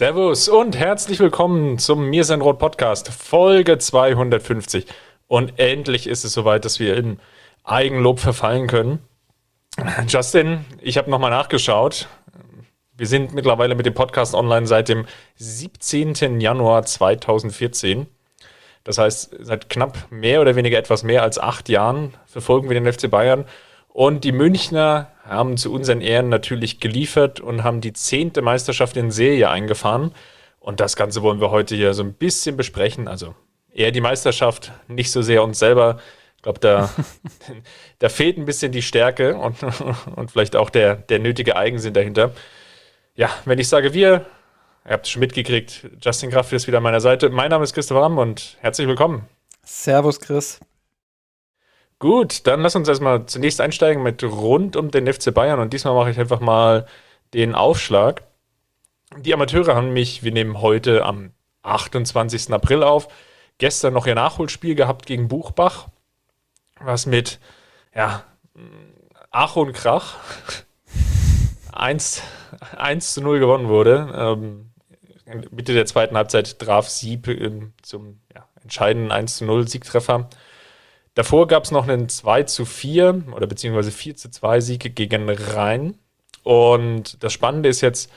Servus und herzlich willkommen zum Mir sein Rot Podcast, Folge 250. Und endlich ist es soweit, dass wir in Eigenlob verfallen können. Justin, ich habe nochmal nachgeschaut. Wir sind mittlerweile mit dem Podcast online seit dem 17. Januar 2014. Das heißt, seit knapp mehr oder weniger etwas mehr als acht Jahren verfolgen wir den FC Bayern. Und die Münchner haben zu unseren Ehren natürlich geliefert und haben die zehnte Meisterschaft in Serie eingefahren. Und das Ganze wollen wir heute hier so ein bisschen besprechen. Also eher die Meisterschaft, nicht so sehr uns selber. Ich glaube, da, da fehlt ein bisschen die Stärke und, und vielleicht auch der, der nötige Eigensinn dahinter. Ja, wenn ich sage wir, ihr habt es schon mitgekriegt, Justin Kraft ist wieder an meiner Seite. Mein Name ist Christopher Ramm und herzlich willkommen. Servus, Chris. Gut, dann lass uns erstmal zunächst einsteigen mit rund um den FC Bayern und diesmal mache ich einfach mal den Aufschlag. Die Amateure haben mich, wir nehmen heute am 28. April auf, gestern noch ihr Nachholspiel gehabt gegen Buchbach, was mit, ja, Ach und Krach 1, 1 zu 0 gewonnen wurde. Ähm, Mitte der zweiten Halbzeit traf Sieb ähm, zum ja, entscheidenden 1 zu 0 Siegtreffer. Davor gab es noch einen 2 zu 4 oder beziehungsweise 4 zu 2 Sieg gegen Rhein. Und das Spannende ist jetzt,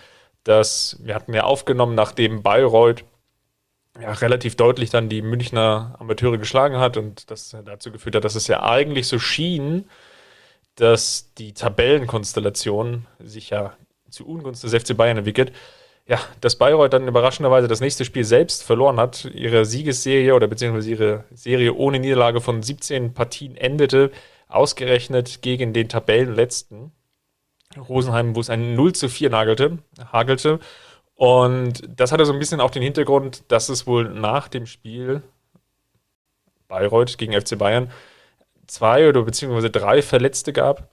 dass wir hatten ja aufgenommen, nachdem Bayreuth ja, relativ deutlich dann die Münchner Amateure geschlagen hat und das dazu geführt hat, dass es ja eigentlich so schien, dass die Tabellenkonstellation sich ja zu Ungunst des FC Bayern entwickelt ja, dass Bayreuth dann überraschenderweise das nächste Spiel selbst verloren hat, ihre Siegesserie oder beziehungsweise ihre Serie ohne Niederlage von 17 Partien endete, ausgerechnet gegen den Tabellenletzten Rosenheim, wo es ein 0 zu 4 nagelte, hagelte. Und das hatte so ein bisschen auch den Hintergrund, dass es wohl nach dem Spiel Bayreuth gegen FC Bayern zwei oder beziehungsweise drei Verletzte gab,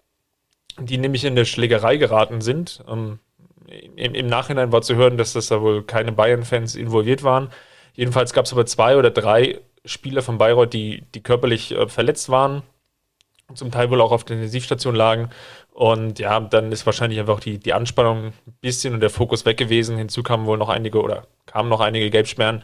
die nämlich in der Schlägerei geraten sind. Ähm, im, im Nachhinein war zu hören, dass das da wohl keine Bayern-Fans involviert waren. Jedenfalls gab es aber zwei oder drei Spieler von Bayreuth, die, die körperlich äh, verletzt waren, zum Teil wohl auch auf der Intensivstation lagen. Und ja, dann ist wahrscheinlich einfach die, die Anspannung ein bisschen und der Fokus weg gewesen. Hinzu kamen wohl noch einige oder kamen noch einige Gelbsperren.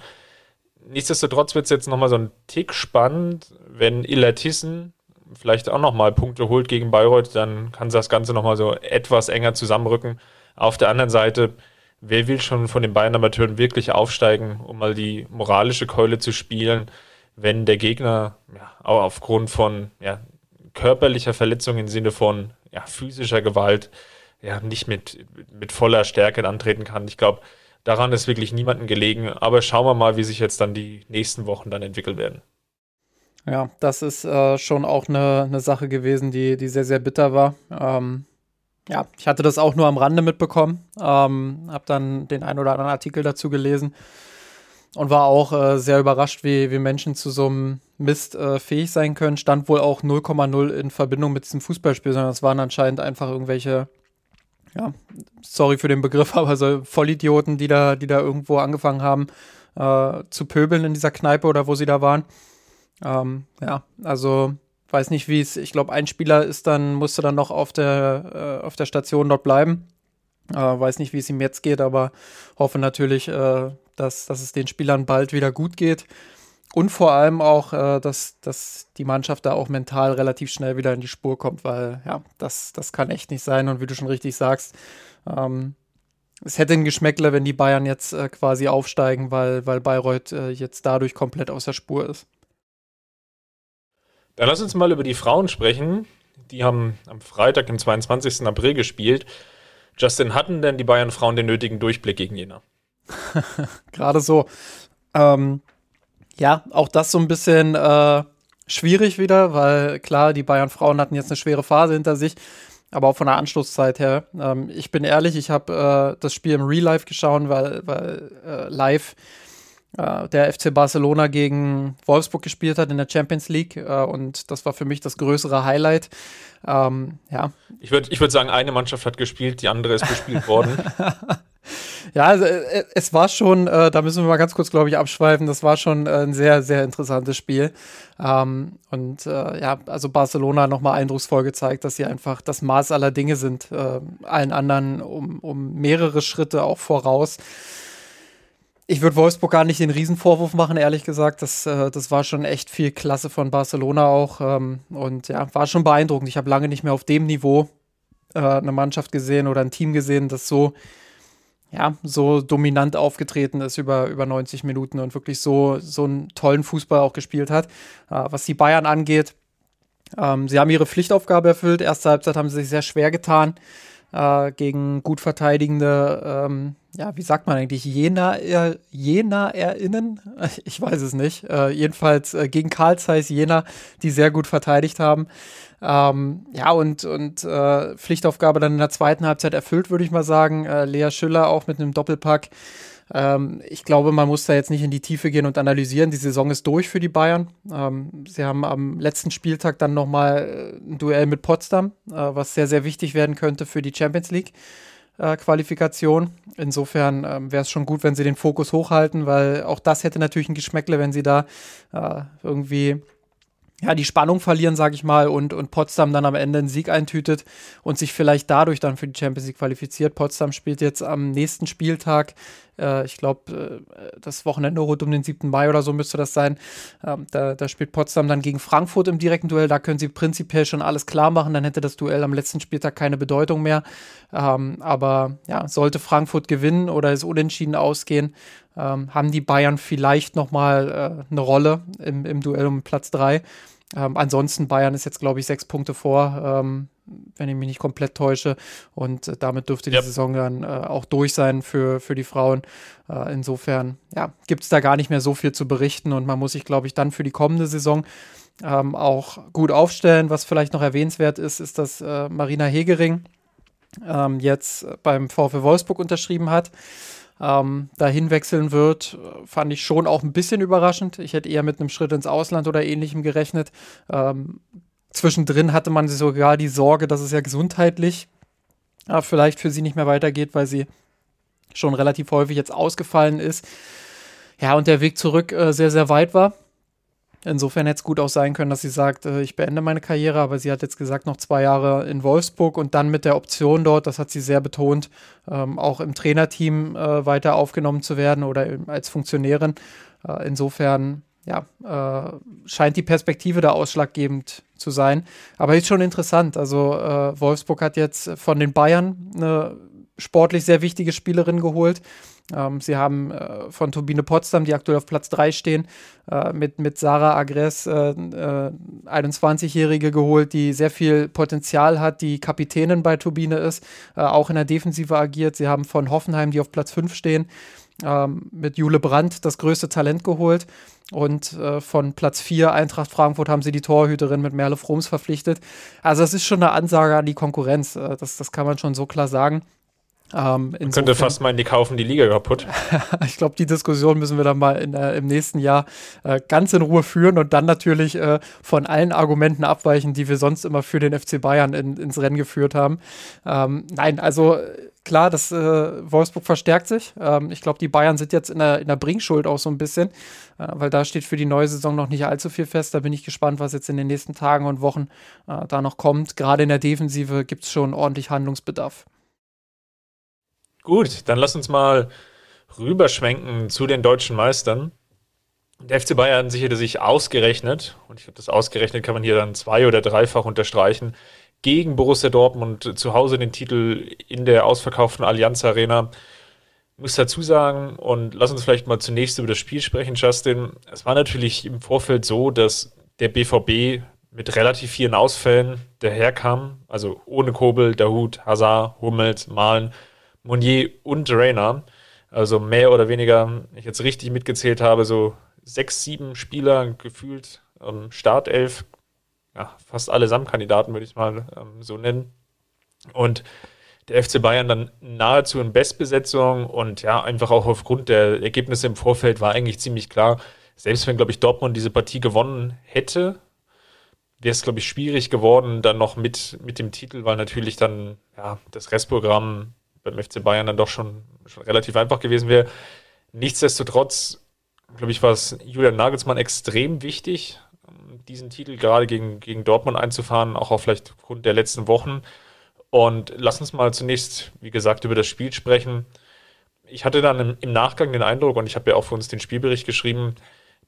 Nichtsdestotrotz wird es jetzt nochmal so ein Tick spannend, wenn Illertissen vielleicht auch nochmal Punkte holt gegen Bayreuth, dann kann das Ganze nochmal so etwas enger zusammenrücken. Auf der anderen Seite, wer will schon von den Bayern-Amateuren wirklich aufsteigen, um mal die moralische Keule zu spielen, wenn der Gegner ja, auch aufgrund von ja, körperlicher Verletzung im Sinne von ja, physischer Gewalt ja, nicht mit, mit voller Stärke antreten kann. Ich glaube, daran ist wirklich niemandem gelegen. Aber schauen wir mal, wie sich jetzt dann die nächsten Wochen dann entwickeln werden. Ja, das ist äh, schon auch eine, eine Sache gewesen, die, die sehr, sehr bitter war. Ähm, ja, ich hatte das auch nur am Rande mitbekommen, ähm, habe dann den ein oder anderen Artikel dazu gelesen und war auch äh, sehr überrascht, wie, wie Menschen zu so einem Mist äh, fähig sein können. Stand wohl auch 0,0 in Verbindung mit diesem Fußballspiel, sondern es waren anscheinend einfach irgendwelche, ja, sorry für den Begriff, aber so Vollidioten, die da, die da irgendwo angefangen haben äh, zu pöbeln in dieser Kneipe oder wo sie da waren. Ähm, ja, also weiß nicht, wie es, ich glaube, ein Spieler ist dann, musste dann noch auf der, äh, auf der Station dort bleiben. Äh, weiß nicht, wie es ihm jetzt geht, aber hoffe natürlich, äh, dass, dass es den Spielern bald wieder gut geht. Und vor allem auch, äh, dass, dass die Mannschaft da auch mental relativ schnell wieder in die Spur kommt, weil ja, das, das kann echt nicht sein. Und wie du schon richtig sagst, ähm, es hätte ein Geschmäckler, wenn die Bayern jetzt äh, quasi aufsteigen, weil, weil Bayreuth äh, jetzt dadurch komplett aus der Spur ist. Dann lass uns mal über die Frauen sprechen. Die haben am Freitag, dem 22. April gespielt. Justin, hatten denn die Bayern-Frauen den nötigen Durchblick gegen Jena? Gerade so. Ähm, ja, auch das so ein bisschen äh, schwierig wieder, weil klar, die Bayern-Frauen hatten jetzt eine schwere Phase hinter sich. aber auch von der Anschlusszeit her. Ähm, ich bin ehrlich, ich habe äh, das Spiel im Real Life geschaut, weil, weil äh, live äh, der FC Barcelona gegen Wolfsburg gespielt hat in der Champions League äh, und das war für mich das größere Highlight. Ähm, ja. Ich würde ich würd sagen, eine Mannschaft hat gespielt, die andere ist gespielt worden. ja, also, äh, es war schon, äh, da müssen wir mal ganz kurz, glaube ich, abschweifen. Das war schon äh, ein sehr, sehr interessantes Spiel. Ähm, und äh, ja, also Barcelona nochmal eindrucksvoll gezeigt, dass sie einfach das Maß aller Dinge sind, äh, allen anderen um, um mehrere Schritte auch voraus. Ich würde Wolfsburg gar nicht den Riesenvorwurf machen, ehrlich gesagt. Das, äh, das war schon echt viel Klasse von Barcelona auch. Ähm, und ja, war schon beeindruckend. Ich habe lange nicht mehr auf dem Niveau äh, eine Mannschaft gesehen oder ein Team gesehen, das so, ja, so dominant aufgetreten ist über, über 90 Minuten und wirklich so, so einen tollen Fußball auch gespielt hat. Äh, was die Bayern angeht, ähm, sie haben ihre Pflichtaufgabe erfüllt. Erste Halbzeit haben sie sich sehr schwer getan äh, gegen gut verteidigende, ähm, ja, wie sagt man eigentlich, Jena, äh, Jena-Erinnen? Ich weiß es nicht. Äh, jedenfalls äh, gegen Karl Zeiss Jena, die sehr gut verteidigt haben. Ähm, ja, und, und äh, Pflichtaufgabe dann in der zweiten Halbzeit erfüllt, würde ich mal sagen. Äh, Lea Schüller auch mit einem Doppelpack. Ähm, ich glaube, man muss da jetzt nicht in die Tiefe gehen und analysieren. Die Saison ist durch für die Bayern. Ähm, sie haben am letzten Spieltag dann nochmal äh, ein Duell mit Potsdam, äh, was sehr, sehr wichtig werden könnte für die Champions League. Äh, Qualifikation. Insofern ähm, wäre es schon gut, wenn sie den Fokus hochhalten, weil auch das hätte natürlich ein Geschmäckle, wenn sie da äh, irgendwie ja, die Spannung verlieren, sage ich mal, und, und Potsdam dann am Ende einen Sieg eintütet und sich vielleicht dadurch dann für die Champions League qualifiziert. Potsdam spielt jetzt am nächsten Spieltag äh, ich glaube, äh, das Wochenende rund um den 7. Mai oder so müsste das sein. Ähm, da, da, spielt Potsdam dann gegen Frankfurt im direkten Duell. Da können sie prinzipiell schon alles klar machen. Dann hätte das Duell am letzten Spieltag keine Bedeutung mehr. Ähm, aber ja, sollte Frankfurt gewinnen oder es unentschieden ausgehen, ähm, haben die Bayern vielleicht noch mal äh, eine Rolle im, im Duell um Platz 3. Ähm, ansonsten Bayern ist jetzt, glaube ich, sechs Punkte vor. Ähm, wenn ich mich nicht komplett täusche. Und äh, damit dürfte die yep. Saison dann äh, auch durch sein für, für die Frauen. Äh, insofern ja, gibt es da gar nicht mehr so viel zu berichten und man muss sich, glaube ich, dann für die kommende Saison ähm, auch gut aufstellen. Was vielleicht noch erwähnenswert ist, ist, dass äh, Marina Hegering ähm, jetzt beim VfL Wolfsburg unterschrieben hat. Ähm, dahin wechseln wird, fand ich schon auch ein bisschen überraschend. Ich hätte eher mit einem Schritt ins Ausland oder ähnlichem gerechnet. Ähm, Zwischendrin hatte man sogar die Sorge, dass es ja gesundheitlich äh, vielleicht für sie nicht mehr weitergeht, weil sie schon relativ häufig jetzt ausgefallen ist. Ja, und der Weg zurück äh, sehr, sehr weit war. Insofern hätte es gut auch sein können, dass sie sagt, äh, ich beende meine Karriere, aber sie hat jetzt gesagt, noch zwei Jahre in Wolfsburg und dann mit der Option dort, das hat sie sehr betont, ähm, auch im Trainerteam äh, weiter aufgenommen zu werden oder als Funktionärin. Äh, insofern ja, scheint die Perspektive da ausschlaggebend zu sein. Aber ist schon interessant. Also Wolfsburg hat jetzt von den Bayern eine sportlich sehr wichtige Spielerin geholt. Ähm, sie haben äh, von Turbine Potsdam, die aktuell auf Platz 3 stehen, äh, mit, mit Sarah Agres, äh, 21-Jährige äh, geholt, die sehr viel Potenzial hat, die Kapitänin bei Turbine ist, äh, auch in der Defensive agiert. Sie haben von Hoffenheim, die auf Platz 5 stehen, ähm, mit Jule Brandt das größte Talent geholt. Und äh, von Platz 4 Eintracht Frankfurt haben sie die Torhüterin mit Merle Froms verpflichtet. Also es ist schon eine Ansage an die Konkurrenz. Äh, das, das kann man schon so klar sagen. Ähm, man könnte fast meinen, die kaufen die Liga kaputt. ich glaube, die Diskussion müssen wir dann mal in, äh, im nächsten Jahr äh, ganz in Ruhe führen und dann natürlich äh, von allen Argumenten abweichen, die wir sonst immer für den FC Bayern in, ins Rennen geführt haben. Ähm, nein, also klar, das äh, Wolfsburg verstärkt sich. Ähm, ich glaube, die Bayern sind jetzt in der, in der Bringschuld auch so ein bisschen, äh, weil da steht für die neue Saison noch nicht allzu viel fest. Da bin ich gespannt, was jetzt in den nächsten Tagen und Wochen äh, da noch kommt. Gerade in der Defensive gibt es schon ordentlich Handlungsbedarf. Gut, dann lass uns mal rüberschwenken zu den deutschen Meistern. Der FC Bayern sicherte sich ausgerechnet, und ich habe das ausgerechnet, kann man hier dann zwei- oder dreifach unterstreichen, gegen Borussia Dortmund zu Hause den Titel in der ausverkauften Allianz Arena. Ich muss dazu sagen, und lass uns vielleicht mal zunächst über das Spiel sprechen, Justin. Es war natürlich im Vorfeld so, dass der BVB mit relativ vielen Ausfällen daherkam, also ohne Kobel, Dahut, Hazard, Hummels, Malen Monier und Rainer. Also mehr oder weniger, wenn ich jetzt richtig mitgezählt habe, so sechs, sieben Spieler gefühlt ähm, Startelf. Ja, fast alle Kandidaten würde ich mal ähm, so nennen. Und der FC Bayern dann nahezu in Bestbesetzung und ja, einfach auch aufgrund der Ergebnisse im Vorfeld war eigentlich ziemlich klar, selbst wenn, glaube ich, Dortmund diese Partie gewonnen hätte, wäre es, glaube ich, schwierig geworden, dann noch mit, mit dem Titel, weil natürlich dann ja, das Restprogramm beim FC Bayern dann doch schon, schon relativ einfach gewesen wäre. Nichtsdestotrotz, glaube ich, war es Julian Nagelsmann extrem wichtig, diesen Titel gerade gegen, gegen Dortmund einzufahren, auch, auch vielleicht aufgrund der letzten Wochen. Und lass uns mal zunächst, wie gesagt, über das Spiel sprechen. Ich hatte dann im, im Nachgang den Eindruck, und ich habe ja auch für uns den Spielbericht geschrieben,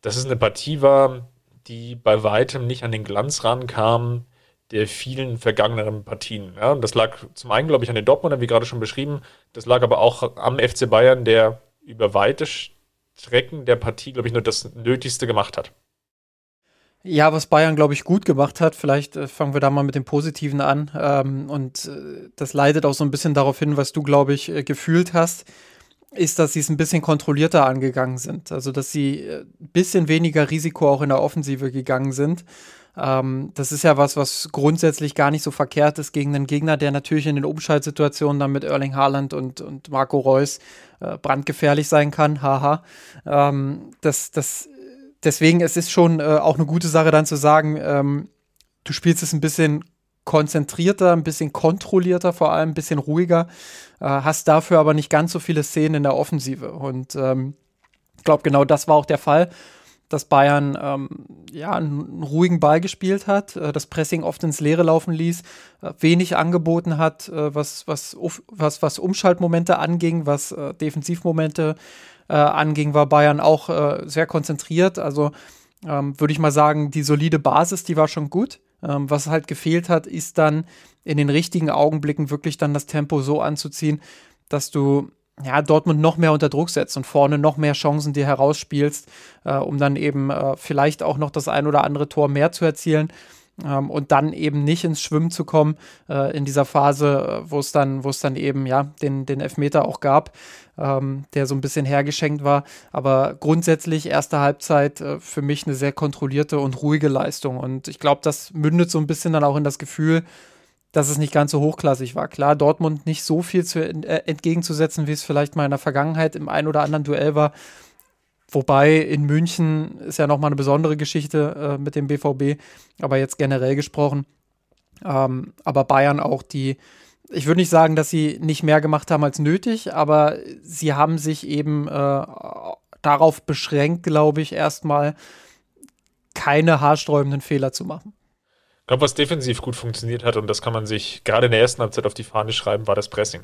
dass es eine Partie war, die bei weitem nicht an den Glanz rankam der vielen vergangeneren Partien. Ja, und das lag zum einen, glaube ich, an den Dortmundern, wie gerade schon beschrieben. Das lag aber auch am FC Bayern, der über weite Strecken der Partie, glaube ich, nur das Nötigste gemacht hat. Ja, was Bayern, glaube ich, gut gemacht hat, vielleicht äh, fangen wir da mal mit dem Positiven an. Ähm, und äh, das leitet auch so ein bisschen darauf hin, was du, glaube ich, äh, gefühlt hast, ist, dass sie es ein bisschen kontrollierter angegangen sind. Also, dass sie ein äh, bisschen weniger Risiko auch in der Offensive gegangen sind. Ähm, das ist ja was, was grundsätzlich gar nicht so verkehrt ist gegen einen Gegner, der natürlich in den Umschaltsituationen dann mit Erling Haaland und, und Marco Reus äh, brandgefährlich sein kann. Haha. Ähm, das, das deswegen, es ist schon äh, auch eine gute Sache dann zu sagen, ähm, du spielst es ein bisschen konzentrierter, ein bisschen kontrollierter, vor allem ein bisschen ruhiger, äh, hast dafür aber nicht ganz so viele Szenen in der Offensive. Und ähm, ich glaube, genau das war auch der Fall, dass Bayern ähm, ja einen ruhigen Ball gespielt hat, äh, das Pressing oft ins Leere laufen ließ, äh, wenig angeboten hat, äh, was, was, was, was Umschaltmomente anging, was äh, Defensivmomente äh, anging, war Bayern auch äh, sehr konzentriert. Also ähm, würde ich mal sagen, die solide Basis, die war schon gut. Ähm, was halt gefehlt hat, ist dann in den richtigen Augenblicken wirklich dann das Tempo so anzuziehen, dass du ja, Dortmund noch mehr unter Druck setzt und vorne noch mehr Chancen dir herausspielst, äh, um dann eben äh, vielleicht auch noch das ein oder andere Tor mehr zu erzielen ähm, und dann eben nicht ins Schwimmen zu kommen äh, in dieser Phase, äh, wo es dann, dann eben ja den, den Elfmeter auch gab, ähm, der so ein bisschen hergeschenkt war. Aber grundsätzlich erste Halbzeit äh, für mich eine sehr kontrollierte und ruhige Leistung. Und ich glaube, das mündet so ein bisschen dann auch in das Gefühl, dass es nicht ganz so hochklassig war. Klar, Dortmund nicht so viel zu, äh, entgegenzusetzen, wie es vielleicht mal in der Vergangenheit im ein oder anderen Duell war. Wobei in München ist ja nochmal eine besondere Geschichte äh, mit dem BVB, aber jetzt generell gesprochen. Ähm, aber Bayern auch die, ich würde nicht sagen, dass sie nicht mehr gemacht haben als nötig, aber sie haben sich eben äh, darauf beschränkt, glaube ich, erstmal keine haarsträubenden Fehler zu machen. Ich glaube, was defensiv gut funktioniert hat, und das kann man sich gerade in der ersten Halbzeit auf die Fahne schreiben, war das Pressing.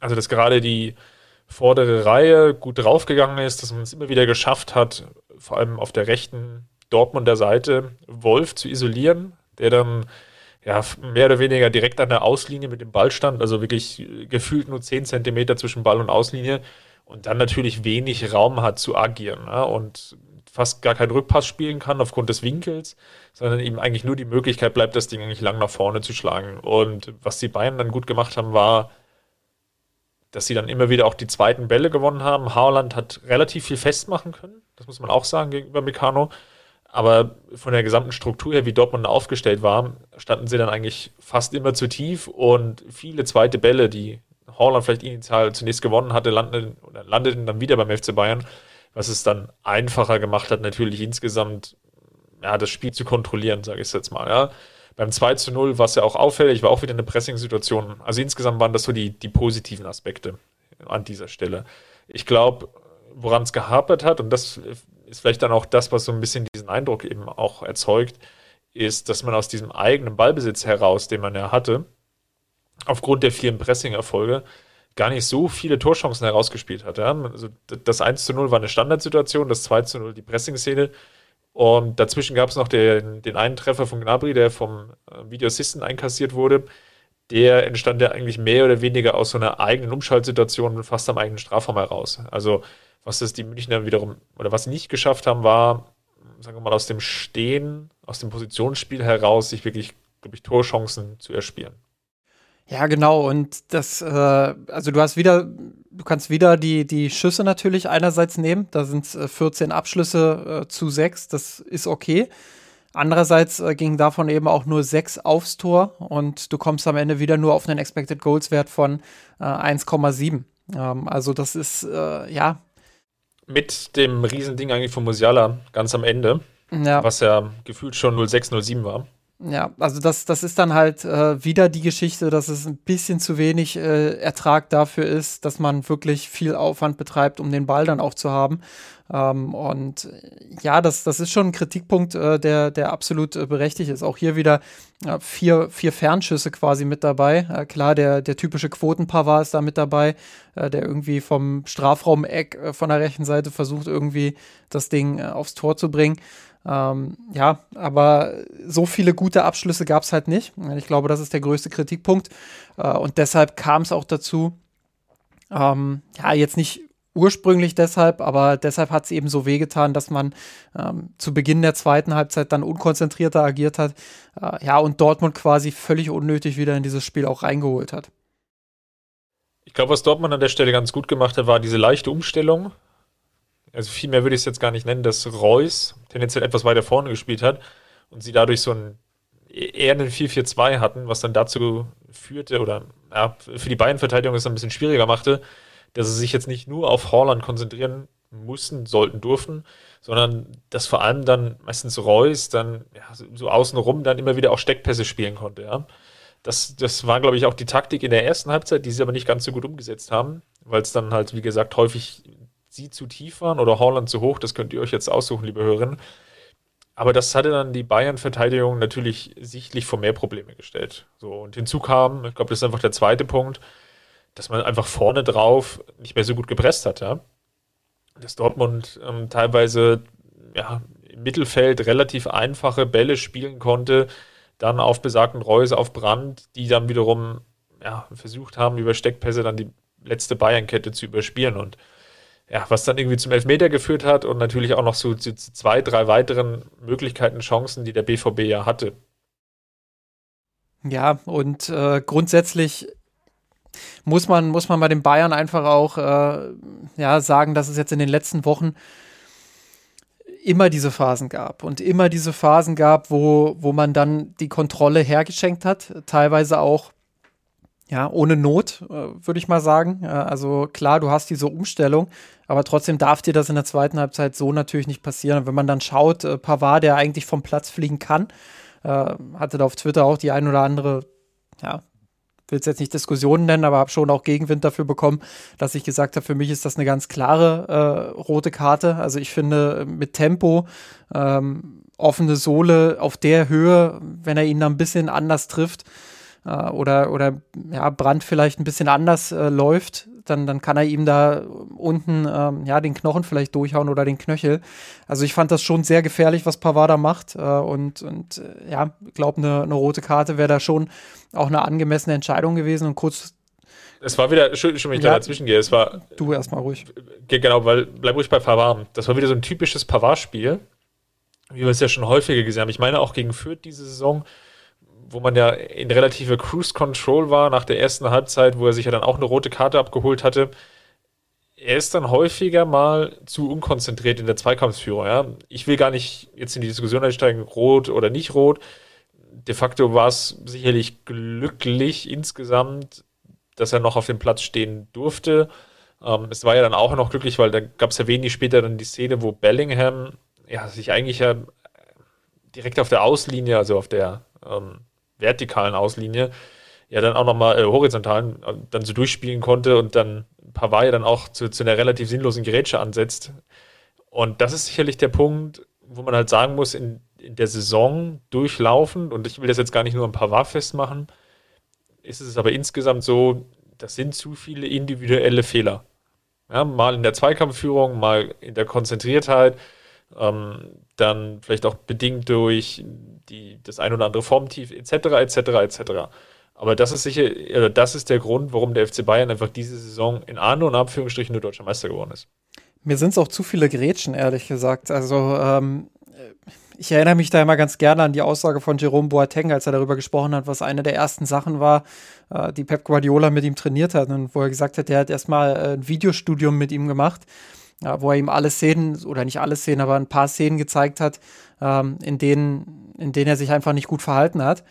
Also, dass gerade die vordere Reihe gut draufgegangen ist, dass man es immer wieder geschafft hat, vor allem auf der rechten Dortmunder Seite Wolf zu isolieren, der dann ja, mehr oder weniger direkt an der Auslinie mit dem Ball stand, also wirklich gefühlt nur 10 Zentimeter zwischen Ball und Auslinie und dann natürlich wenig Raum hat zu agieren ja, und fast gar keinen Rückpass spielen kann aufgrund des Winkels, sondern ihm eigentlich nur die Möglichkeit bleibt, das Ding eigentlich lang nach vorne zu schlagen. Und was die Bayern dann gut gemacht haben, war dass sie dann immer wieder auch die zweiten Bälle gewonnen haben. Haaland hat relativ viel festmachen können, das muss man auch sagen gegenüber Meccano. Aber von der gesamten Struktur her, wie Dortmund aufgestellt war, standen sie dann eigentlich fast immer zu tief und viele zweite Bälle, die Haaland vielleicht initial zunächst gewonnen hatte, landeten, landeten dann wieder beim FC Bayern, was es dann einfacher gemacht hat, natürlich insgesamt ja, das Spiel zu kontrollieren, sage ich jetzt mal. Ja. Beim 2 zu 0 war es ja auch auffällig, war auch wieder eine Pressing-Situation. Also insgesamt waren das so die, die positiven Aspekte an dieser Stelle. Ich glaube, woran es gehapert hat, und das ist vielleicht dann auch das, was so ein bisschen diesen Eindruck eben auch erzeugt, ist, dass man aus diesem eigenen Ballbesitz heraus, den man ja hatte, aufgrund der vielen Pressing-Erfolge, gar nicht so viele Torchancen herausgespielt hat. Ja? Also das 1 zu 0 war eine Standardsituation, das 2 zu 0 die Pressing-Szene. Und dazwischen gab es noch den, den einen Treffer von Gnabry, der vom äh, Videoassisten einkassiert wurde. Der entstand ja eigentlich mehr oder weniger aus so einer eigenen Umschaltsituation fast am eigenen Strafraum heraus. Also, was das die Münchner wiederum, oder was sie nicht geschafft haben, war, sagen wir mal, aus dem Stehen, aus dem Positionsspiel heraus, sich wirklich, glaube ich, Torchancen zu erspielen. Ja, genau. Und das, äh, also du hast wieder, du kannst wieder die, die Schüsse natürlich einerseits nehmen. Da sind äh, 14 Abschlüsse äh, zu 6. Das ist okay. Andererseits äh, gingen davon eben auch nur sechs aufs Tor und du kommst am Ende wieder nur auf einen Expected Goals Wert von äh, 1,7. Ähm, also das ist, äh, ja. Mit dem Riesending eigentlich von Musiala ganz am Ende, ja. was ja gefühlt schon 06, 07 war. Ja, also das, das ist dann halt äh, wieder die Geschichte, dass es ein bisschen zu wenig äh, Ertrag dafür ist, dass man wirklich viel Aufwand betreibt, um den Ball dann auch zu haben. Ähm, und ja, das, das ist schon ein Kritikpunkt, äh, der, der absolut äh, berechtigt ist. Auch hier wieder äh, vier, vier Fernschüsse quasi mit dabei. Äh, klar, der, der typische Quotenpavard ist da mit dabei, äh, der irgendwie vom Strafraum-Eck äh, von der rechten Seite versucht, irgendwie das Ding aufs Tor zu bringen. Ähm, ja, aber so viele gute Abschlüsse gab es halt nicht. Ich glaube, das ist der größte Kritikpunkt. und deshalb kam es auch dazu, ähm, ja, jetzt nicht ursprünglich deshalb, aber deshalb hat es eben so wehgetan, dass man ähm, zu Beginn der zweiten Halbzeit dann unkonzentrierter agiert hat. Äh, ja, und Dortmund quasi völlig unnötig wieder in dieses Spiel auch reingeholt hat. Ich glaube, was Dortmund an der Stelle ganz gut gemacht hat, war diese leichte Umstellung. Also viel mehr würde ich es jetzt gar nicht nennen, dass Reus tendenziell etwas weiter vorne gespielt hat und sie dadurch so ein eher einen 4-4-2 hatten, was dann dazu führte oder ja, für die beiden Verteidigungen es ein bisschen schwieriger machte, dass sie sich jetzt nicht nur auf Holland konzentrieren mussten, sollten, durften, sondern dass vor allem dann meistens Reus dann ja, so außenrum dann immer wieder auch Steckpässe spielen konnte. Ja. Das, das war, glaube ich, auch die Taktik in der ersten Halbzeit, die sie aber nicht ganz so gut umgesetzt haben, weil es dann halt, wie gesagt, häufig sie zu tief waren oder Holland zu hoch. Das könnt ihr euch jetzt aussuchen, liebe Hörerinnen. Aber das hatte dann die Bayern-Verteidigung natürlich sichtlich vor mehr Probleme gestellt. So, und hinzu kam, ich glaube, das ist einfach der zweite Punkt, dass man einfach vorne drauf nicht mehr so gut gepresst hat, ja. Dass Dortmund ähm, teilweise ja, im Mittelfeld relativ einfache Bälle spielen konnte, dann auf besagten Reus, auf Brand, die dann wiederum ja, versucht haben, über Steckpässe dann die letzte Bayernkette zu überspielen und ja, was dann irgendwie zum Elfmeter geführt hat und natürlich auch noch so zwei, drei weiteren Möglichkeiten, Chancen, die der BVB ja hatte. Ja, und äh, grundsätzlich muss man, muss man bei den Bayern einfach auch äh, ja, sagen, dass es jetzt in den letzten Wochen immer diese Phasen gab und immer diese Phasen gab, wo, wo man dann die Kontrolle hergeschenkt hat, teilweise auch ja, ohne Not, äh, würde ich mal sagen. Äh, also klar, du hast diese Umstellung, aber trotzdem darf dir das in der zweiten Halbzeit so natürlich nicht passieren. wenn man dann schaut, äh, Pavard, der eigentlich vom Platz fliegen kann, hatte da auf Twitter auch die ein oder andere ja, will es jetzt nicht Diskussionen nennen, aber habe schon auch Gegenwind dafür bekommen, dass ich gesagt habe, für mich ist das eine ganz klare äh, rote Karte. Also ich finde mit Tempo, ähm, offene Sohle auf der Höhe, wenn er ihn dann ein bisschen anders trifft äh, oder, oder ja, Brand vielleicht ein bisschen anders äh, läuft, dann, dann kann er ihm da unten ähm, ja, den Knochen vielleicht durchhauen oder den Knöchel. Also ich fand das schon sehr gefährlich, was Pavada macht. Äh, und, und äh, ja, ich glaube, eine, eine rote Karte wäre da schon auch eine angemessene Entscheidung gewesen. Und kurz es war wieder, schön, wenn ich ja, da dazwischen gehe. Es war. Du erstmal ruhig. Genau, weil bleib ruhig bei Pavard. Das war wieder so ein typisches Pavard-Spiel, wie wir es ja schon häufiger gesehen haben. Ich meine auch gegen Fürth diese Saison, wo man ja in relative Cruise Control war nach der ersten Halbzeit, wo er sich ja dann auch eine rote Karte abgeholt hatte. Er ist dann häufiger mal zu unkonzentriert in der Zweikampfsführung. Ja? Ich will gar nicht jetzt in die Diskussion einsteigen, rot oder nicht rot. De facto war es sicherlich glücklich insgesamt, dass er noch auf dem Platz stehen durfte. Ähm, es war ja dann auch noch glücklich, weil da gab es ja wenig später dann die Szene, wo Bellingham ja, sich eigentlich ja direkt auf der Auslinie, also auf der ähm, vertikalen Auslinie, ja dann auch nochmal äh, horizontalen äh, dann so durchspielen konnte und dann Pavard ja dann auch zu, zu einer relativ sinnlosen Gerätsche ansetzt. Und das ist sicherlich der Punkt, wo man halt sagen muss, in, in der Saison durchlaufend, und ich will das jetzt gar nicht nur am Pavard festmachen, ist es aber insgesamt so, das sind zu viele individuelle Fehler. Ja, mal in der Zweikampfführung, mal in der Konzentriertheit, ähm, dann vielleicht auch bedingt durch die, das ein oder andere Formtief etc. etc. etc. Aber das ist sicher, also das ist der Grund, warum der FC Bayern einfach diese Saison in Ahn und Anführungsstrichen nur deutscher Meister geworden ist. Mir sind es auch zu viele Grätschen, ehrlich gesagt. Also ähm, ich erinnere mich da immer ganz gerne an die Aussage von Jerome Boateng, als er darüber gesprochen hat, was eine der ersten Sachen war, äh, die Pep Guardiola mit ihm trainiert hat und wo er gesagt hat, er hat erstmal ein Videostudium mit ihm gemacht ja, wo er ihm alle Szenen, oder nicht alle Szenen, aber ein paar Szenen gezeigt hat, ähm, in, denen, in denen er sich einfach nicht gut verhalten hat.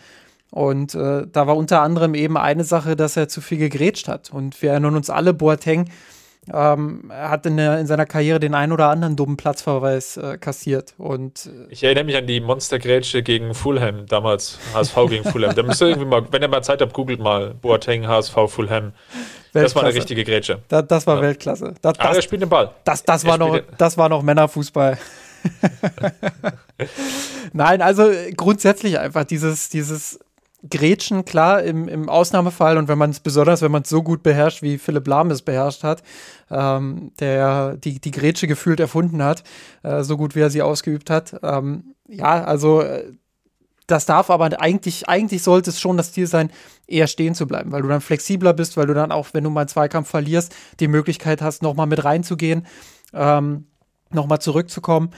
Und äh, da war unter anderem eben eine Sache, dass er zu viel gegrätscht hat. Und wir erinnern uns alle, Boateng ähm, er hat in, der, in, seiner Karriere den einen oder anderen dummen Platzverweis äh, kassiert. Und, äh, ich erinnere mich an die Monstergrätsche gegen Fulham, damals HSV gegen Fulham. Da müsst ihr irgendwie mal, wenn ihr mal Zeit habt, googelt mal Boateng, HSV, Fulham. Das war eine richtige Grätsche. Da, das war ja. Weltklasse. Das, das, Aber er spielt den Ball. Das, das, war, noch, das war noch Männerfußball. Nein, also grundsätzlich einfach dieses, dieses Gretchen, klar, im, im Ausnahmefall und wenn man es besonders, wenn man es so gut beherrscht, wie Philipp Lahm es beherrscht hat, ähm, der die, die Grätsche gefühlt erfunden hat, äh, so gut wie er sie ausgeübt hat. Ähm, ja, also äh, das darf aber eigentlich, eigentlich sollte es schon das Ziel sein, eher stehen zu bleiben, weil du dann flexibler bist, weil du dann auch, wenn du mal einen Zweikampf verlierst, die Möglichkeit hast, nochmal mit reinzugehen, ähm, nochmal zurückzukommen.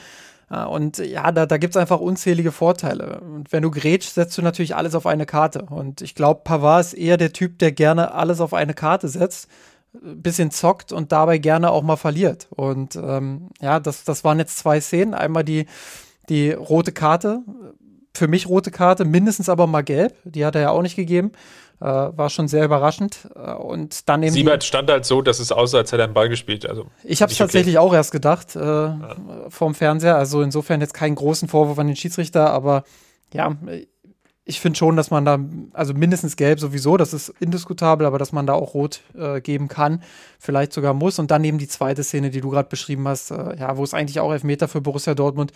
Äh, und ja, da, da gibt es einfach unzählige Vorteile. Und wenn du grätschst, setzt du natürlich alles auf eine Karte. Und ich glaube, Pavard ist eher der Typ, der gerne alles auf eine Karte setzt, ein bisschen zockt und dabei gerne auch mal verliert. Und ähm, ja, das, das waren jetzt zwei Szenen. Einmal die, die rote Karte, für mich rote Karte, mindestens aber mal gelb. Die hat er ja auch nicht gegeben. Äh, war schon sehr überraschend. Äh, und dann eben. Siebert stand halt so, dass es aussah, als hätte er einen Ball gespielt. Also ich habe es tatsächlich okay. auch erst gedacht äh, ja. vorm Fernseher. Also insofern jetzt keinen großen Vorwurf an den Schiedsrichter, aber ja, ich finde schon, dass man da, also mindestens gelb sowieso, das ist indiskutabel, aber dass man da auch rot äh, geben kann, vielleicht sogar muss. Und dann eben die zweite Szene, die du gerade beschrieben hast, äh, ja, wo es eigentlich auch Elfmeter für Borussia Dortmund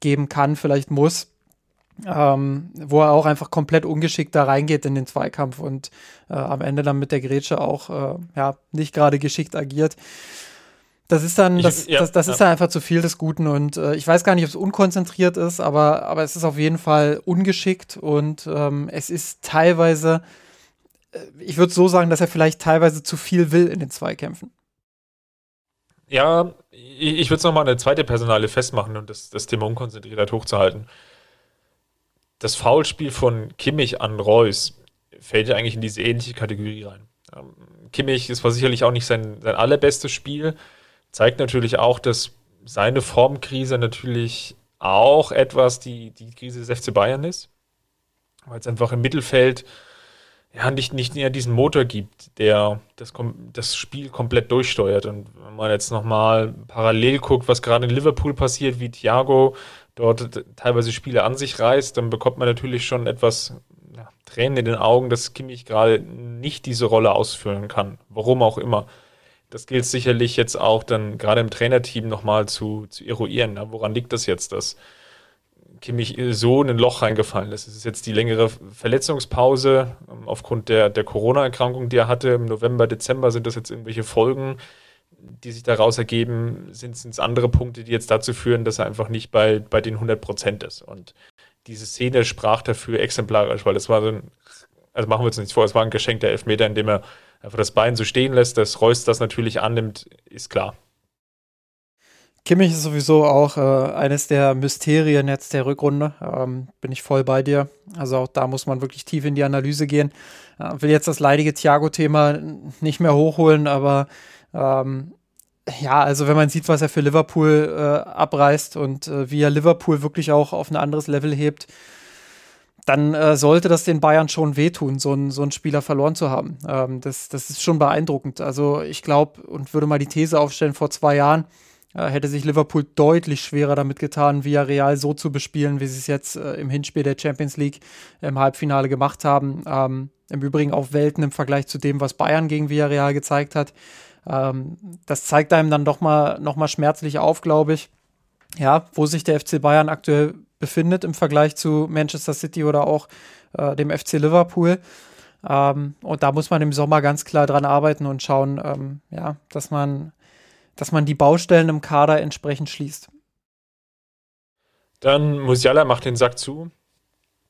geben kann, vielleicht muss ähm, wo er auch einfach komplett ungeschickt da reingeht in den Zweikampf und äh, am Ende dann mit der Grätsche auch äh, ja, nicht gerade geschickt agiert. Das ist dann, das, ich, ja, das, das ja. ist dann einfach zu viel des Guten und äh, ich weiß gar nicht, ob es unkonzentriert ist, aber, aber es ist auf jeden Fall ungeschickt und ähm, es ist teilweise, äh, ich würde so sagen, dass er vielleicht teilweise zu viel will in den Zweikämpfen. Ja, ich, ich würde es nochmal eine zweite Personale festmachen und das, das Thema Unkonzentriertheit hochzuhalten das Foulspiel von Kimmich an Reus fällt ja eigentlich in diese ähnliche Kategorie rein. Ähm, Kimmich ist war sicherlich auch nicht sein, sein allerbestes Spiel, zeigt natürlich auch, dass seine Formkrise natürlich auch etwas die, die Krise des FC Bayern ist, weil es einfach im Mittelfeld ja, nicht, nicht mehr diesen Motor gibt, der das, das Spiel komplett durchsteuert. Und wenn man jetzt nochmal parallel guckt, was gerade in Liverpool passiert, wie Thiago dort teilweise Spiele an sich reißt, dann bekommt man natürlich schon etwas ja, Tränen in den Augen, dass Kimmich gerade nicht diese Rolle ausfüllen kann. Warum auch immer. Das gilt sicherlich jetzt auch dann gerade im Trainerteam nochmal zu, zu eruieren. Ja, woran liegt das jetzt, dass Kimmich so in ein Loch reingefallen ist? Es ist jetzt die längere Verletzungspause ähm, aufgrund der, der Corona-Erkrankung, die er hatte. Im November, Dezember sind das jetzt irgendwelche Folgen die sich daraus ergeben, sind es andere Punkte, die jetzt dazu führen, dass er einfach nicht bei, bei den 100 Prozent ist. Und diese Szene sprach dafür exemplarisch, weil das war so ein, also machen wir uns nicht vor, es war ein geschenkter Elfmeter, in dem er einfach das Bein so stehen lässt, dass Reus das natürlich annimmt, ist klar. Kimmich ist sowieso auch äh, eines der Mysterien jetzt der Rückrunde. Ähm, bin ich voll bei dir. Also auch da muss man wirklich tief in die Analyse gehen. Äh, will jetzt das leidige Thiago-Thema nicht mehr hochholen, aber ähm, ja, also wenn man sieht, was er für Liverpool äh, abreißt und äh, wie er Liverpool wirklich auch auf ein anderes Level hebt, dann äh, sollte das den Bayern schon wehtun, so, ein, so einen Spieler verloren zu haben. Ähm, das, das ist schon beeindruckend. Also ich glaube und würde mal die These aufstellen, vor zwei Jahren äh, hätte sich Liverpool deutlich schwerer damit getan, Villarreal so zu bespielen, wie sie es jetzt äh, im Hinspiel der Champions League im Halbfinale gemacht haben. Ähm, Im Übrigen auch Welten im Vergleich zu dem, was Bayern gegen Villarreal gezeigt hat. Ähm, das zeigt einem dann doch mal noch mal schmerzlich auf, glaube ich. Ja, wo sich der FC Bayern aktuell befindet im Vergleich zu Manchester City oder auch äh, dem FC Liverpool. Ähm, und da muss man im Sommer ganz klar dran arbeiten und schauen, ähm, ja, dass man, dass man die Baustellen im Kader entsprechend schließt. Dann Musiala macht den Sack zu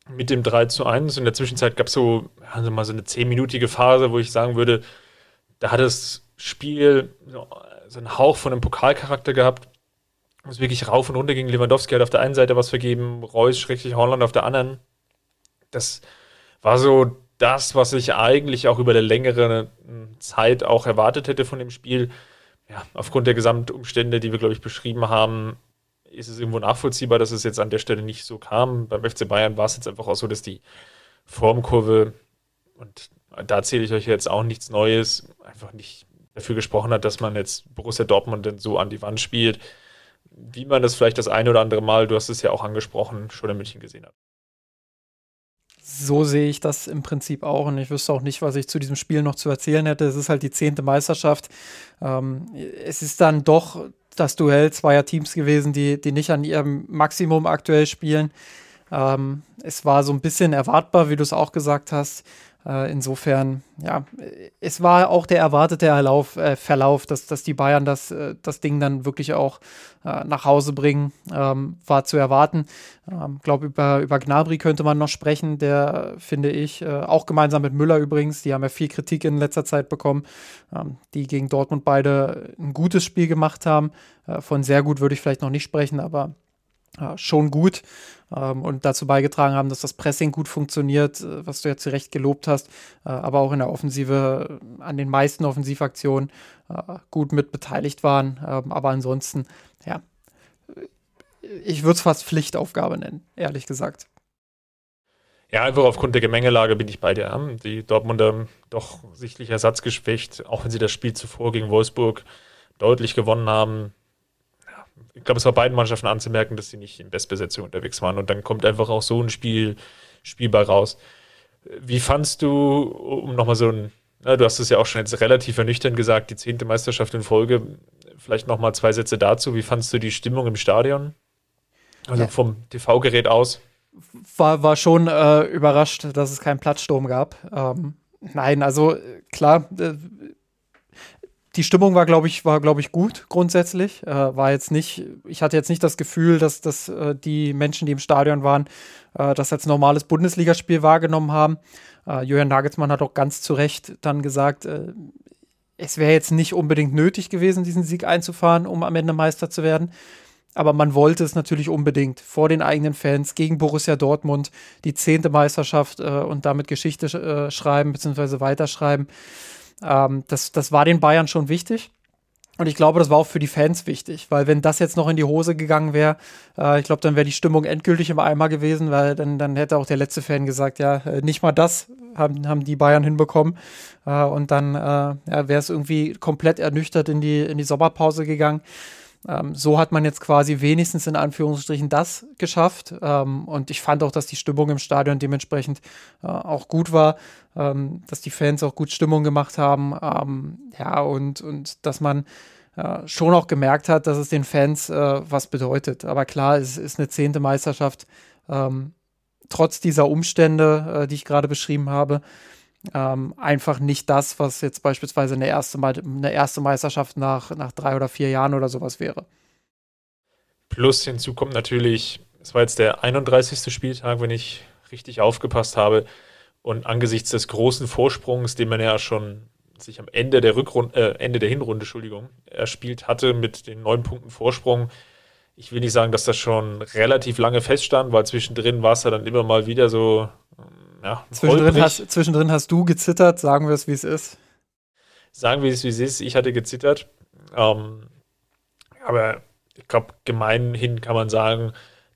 mit dem 3 zu 1. In der Zwischenzeit gab es so, also mal so eine zehnminütige Phase, wo ich sagen würde, da hat es Spiel so, einen Hauch von einem Pokalcharakter gehabt. Muss wirklich rauf und runter gegen Lewandowski hat auf der einen Seite was vergeben, Reus, Schrecklich Holland auf der anderen. Das war so das, was ich eigentlich auch über eine längere Zeit auch erwartet hätte von dem Spiel. ja, aufgrund der Gesamtumstände, die wir, glaube ich, beschrieben haben, ist es irgendwo nachvollziehbar, dass es jetzt an der Stelle nicht so kam. Beim FC Bayern war es jetzt einfach auch so, dass die Formkurve, und da erzähle ich euch jetzt auch nichts Neues, einfach nicht dafür gesprochen hat, dass man jetzt Borussia Dortmund denn so an die Wand spielt, wie man das vielleicht das eine oder andere Mal, du hast es ja auch angesprochen, schon in München gesehen hat. So sehe ich das im Prinzip auch und ich wüsste auch nicht, was ich zu diesem Spiel noch zu erzählen hätte. Es ist halt die zehnte Meisterschaft. Ähm, es ist dann doch das Duell zweier Teams gewesen, die, die nicht an ihrem Maximum aktuell spielen. Ähm, es war so ein bisschen erwartbar, wie du es auch gesagt hast. Äh, insofern, ja, es war auch der erwartete Erlauf, äh, Verlauf, dass, dass die Bayern das, äh, das Ding dann wirklich auch äh, nach Hause bringen, ähm, war zu erwarten. Ich ähm, glaube, über, über Gnabry könnte man noch sprechen, der, finde ich, äh, auch gemeinsam mit Müller übrigens, die haben ja viel Kritik in letzter Zeit bekommen, ähm, die gegen Dortmund beide ein gutes Spiel gemacht haben. Äh, von sehr gut würde ich vielleicht noch nicht sprechen, aber schon gut ähm, und dazu beigetragen haben, dass das Pressing gut funktioniert, äh, was du ja zu Recht gelobt hast, äh, aber auch in der Offensive äh, an den meisten Offensivaktionen gut mit beteiligt waren. Ähm, aber ansonsten, ja, ich würde es fast Pflichtaufgabe nennen, ehrlich gesagt. Ja, einfach aufgrund der Gemengelage bin ich bei dir. Die Dortmunder doch sichtlich ersatzgeschwächt, auch wenn sie das Spiel zuvor gegen Wolfsburg deutlich gewonnen haben ich glaube, es war beiden Mannschaften anzumerken, dass sie nicht in Bestbesetzung unterwegs waren. Und dann kommt einfach auch so ein Spiel spielbar raus. Wie fandst du, um nochmal so ein, na, du hast es ja auch schon jetzt relativ ernüchternd gesagt, die zehnte Meisterschaft in Folge, vielleicht nochmal zwei Sätze dazu. Wie fandst du die Stimmung im Stadion? Also ja. vom TV-Gerät aus? War, war schon äh, überrascht, dass es keinen Platzsturm gab. Ähm, nein, also klar, äh, die Stimmung war, glaube ich, war, glaube ich, gut grundsätzlich. Äh, war jetzt nicht, ich hatte jetzt nicht das Gefühl, dass, dass äh, die Menschen, die im Stadion waren, äh, das als normales Bundesligaspiel wahrgenommen haben. Äh, Julian Nagelsmann hat auch ganz zu Recht dann gesagt, äh, es wäre jetzt nicht unbedingt nötig gewesen, diesen Sieg einzufahren, um am Ende Meister zu werden. Aber man wollte es natürlich unbedingt vor den eigenen Fans gegen Borussia Dortmund die zehnte Meisterschaft äh, und damit Geschichte schreiben bzw. weiterschreiben. Ähm, das, das war den Bayern schon wichtig. Und ich glaube, das war auch für die Fans wichtig, weil wenn das jetzt noch in die Hose gegangen wäre, äh, ich glaube, dann wäre die Stimmung endgültig im Eimer gewesen, weil dann, dann hätte auch der letzte Fan gesagt, ja, äh, nicht mal das haben, haben die Bayern hinbekommen. Äh, und dann äh, ja, wäre es irgendwie komplett ernüchtert in die, in die Sommerpause gegangen. Ähm, so hat man jetzt quasi wenigstens in Anführungsstrichen das geschafft. Ähm, und ich fand auch, dass die Stimmung im Stadion dementsprechend äh, auch gut war, ähm, dass die Fans auch gut Stimmung gemacht haben. Ähm, ja, und, und dass man äh, schon auch gemerkt hat, dass es den Fans äh, was bedeutet. Aber klar, es ist eine zehnte Meisterschaft. Ähm, trotz dieser Umstände, äh, die ich gerade beschrieben habe, ähm, einfach nicht das, was jetzt beispielsweise eine erste, eine erste Meisterschaft nach, nach drei oder vier Jahren oder sowas wäre. Plus hinzu kommt natürlich, es war jetzt der 31. Spieltag, wenn ich richtig aufgepasst habe. Und angesichts des großen Vorsprungs, den man ja schon sich am Ende der Rückrunde, äh, Ende der Hinrunde, Entschuldigung, erspielt hatte mit den neun Punkten Vorsprung. Ich will nicht sagen, dass das schon relativ lange feststand, weil zwischendrin war es ja dann immer mal wieder so ja, zwischendrin, hast, zwischendrin hast du gezittert, sagen wir es, wie es ist. Sagen wir es, wie es ist. Ich hatte gezittert. Ähm, aber ich glaube, gemeinhin kann man sagen,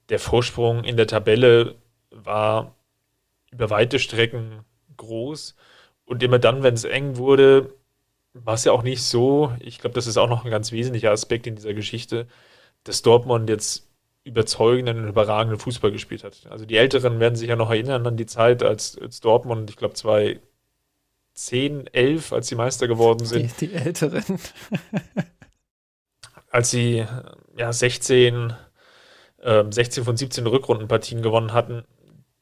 der Vorsprung in der Tabelle war über weite Strecken groß. Und immer dann, wenn es eng wurde, war es ja auch nicht so. Ich glaube, das ist auch noch ein ganz wesentlicher Aspekt in dieser Geschichte, dass Dortmund jetzt überzeugenden und überragenden Fußball gespielt hat. Also die Älteren werden sich ja noch erinnern an die Zeit, als, als Dortmund, ich glaube, 2010, 11, als sie Meister geworden sind. Die, die Älteren. als sie ja 16, äh, 16 von 17 Rückrundenpartien gewonnen hatten,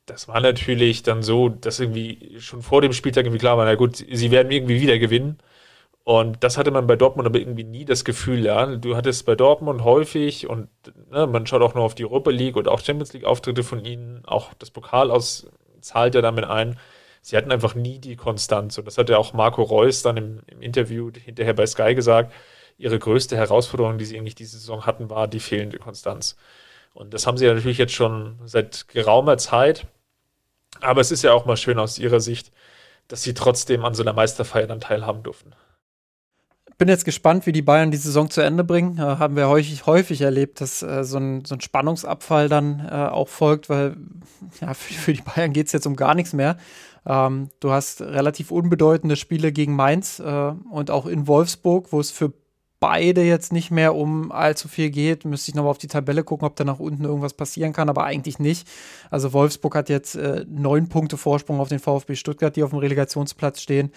das war natürlich dann so, dass irgendwie schon vor dem Spieltag irgendwie klar war, na gut, sie werden irgendwie wieder gewinnen. Und das hatte man bei Dortmund aber irgendwie nie das Gefühl, ja. Du hattest bei Dortmund häufig und ne, man schaut auch nur auf die Europa League und auch Champions League Auftritte von ihnen, auch das Pokal aus zahlt ja damit ein. Sie hatten einfach nie die Konstanz. Und das hat ja auch Marco Reus dann im, im Interview hinterher bei Sky gesagt. Ihre größte Herausforderung, die sie eigentlich diese Saison hatten, war die fehlende Konstanz. Und das haben sie ja natürlich jetzt schon seit geraumer Zeit. Aber es ist ja auch mal schön aus ihrer Sicht, dass sie trotzdem an so einer Meisterfeier dann teilhaben durften bin jetzt gespannt, wie die Bayern die Saison zu Ende bringen. Äh, haben wir häufig, häufig erlebt, dass äh, so, ein, so, ein, Spannungsabfall dann äh, auch folgt, weil ja, für, für die Bayern geht es jetzt um gar nichts mehr. Ähm, du hast relativ unbedeutende Spiele gegen Mainz äh, und auch in Wolfsburg, wo es für beide jetzt nicht mehr um allzu viel geht. Müsste ich nochmal auf die Tabelle gucken, ob da nach unten irgendwas passieren kann, aber eigentlich nicht. Also Wolfsburg hat jetzt äh, neun Punkte Vorsprung auf den VfB Stuttgart, die auf dem Relegationsplatz stehen.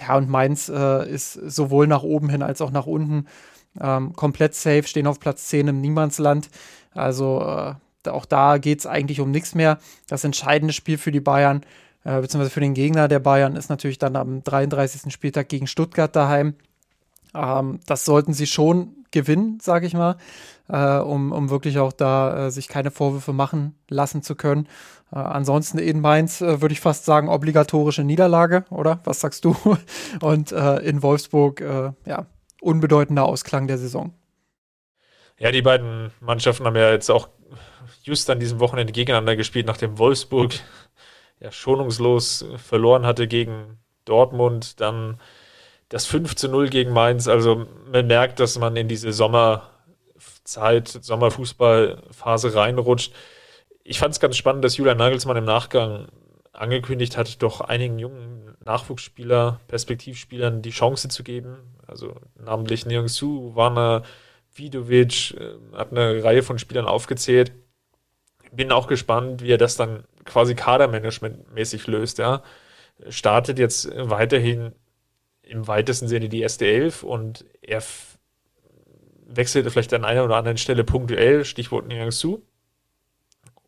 Ja, und Mainz äh, ist sowohl nach oben hin als auch nach unten ähm, komplett safe, stehen auf Platz 10 im Niemandsland. Also äh, auch da geht es eigentlich um nichts mehr. Das entscheidende Spiel für die Bayern, äh, beziehungsweise für den Gegner der Bayern, ist natürlich dann am 33. Spieltag gegen Stuttgart daheim. Ähm, das sollten sie schon gewinnen, sage ich mal, äh, um, um wirklich auch da äh, sich keine Vorwürfe machen lassen zu können. Äh, ansonsten in Mainz äh, würde ich fast sagen obligatorische Niederlage, oder? Was sagst du? Und äh, in Wolfsburg, äh, ja, unbedeutender Ausklang der Saison. Ja, die beiden Mannschaften haben ja jetzt auch just an diesem Wochenende gegeneinander gespielt, nachdem Wolfsburg ja schonungslos verloren hatte gegen Dortmund, dann das 5 zu 0 gegen Mainz. Also man merkt, dass man in diese Sommerzeit, Sommerfußballphase reinrutscht. Ich fand es ganz spannend, dass Julian Nagelsmann im Nachgang angekündigt hat, doch einigen jungen Nachwuchsspieler, Perspektivspielern die Chance zu geben. Also namentlich Neong Su, Warner, Vidovic, äh, hat eine Reihe von Spielern aufgezählt. Bin auch gespannt, wie er das dann quasi kadermanagementmäßig löst. Ja. Startet jetzt weiterhin im weitesten Sinne die erste Elf und er wechselt vielleicht an einer oder anderen Stelle punktuell, Stichwort Niang Su.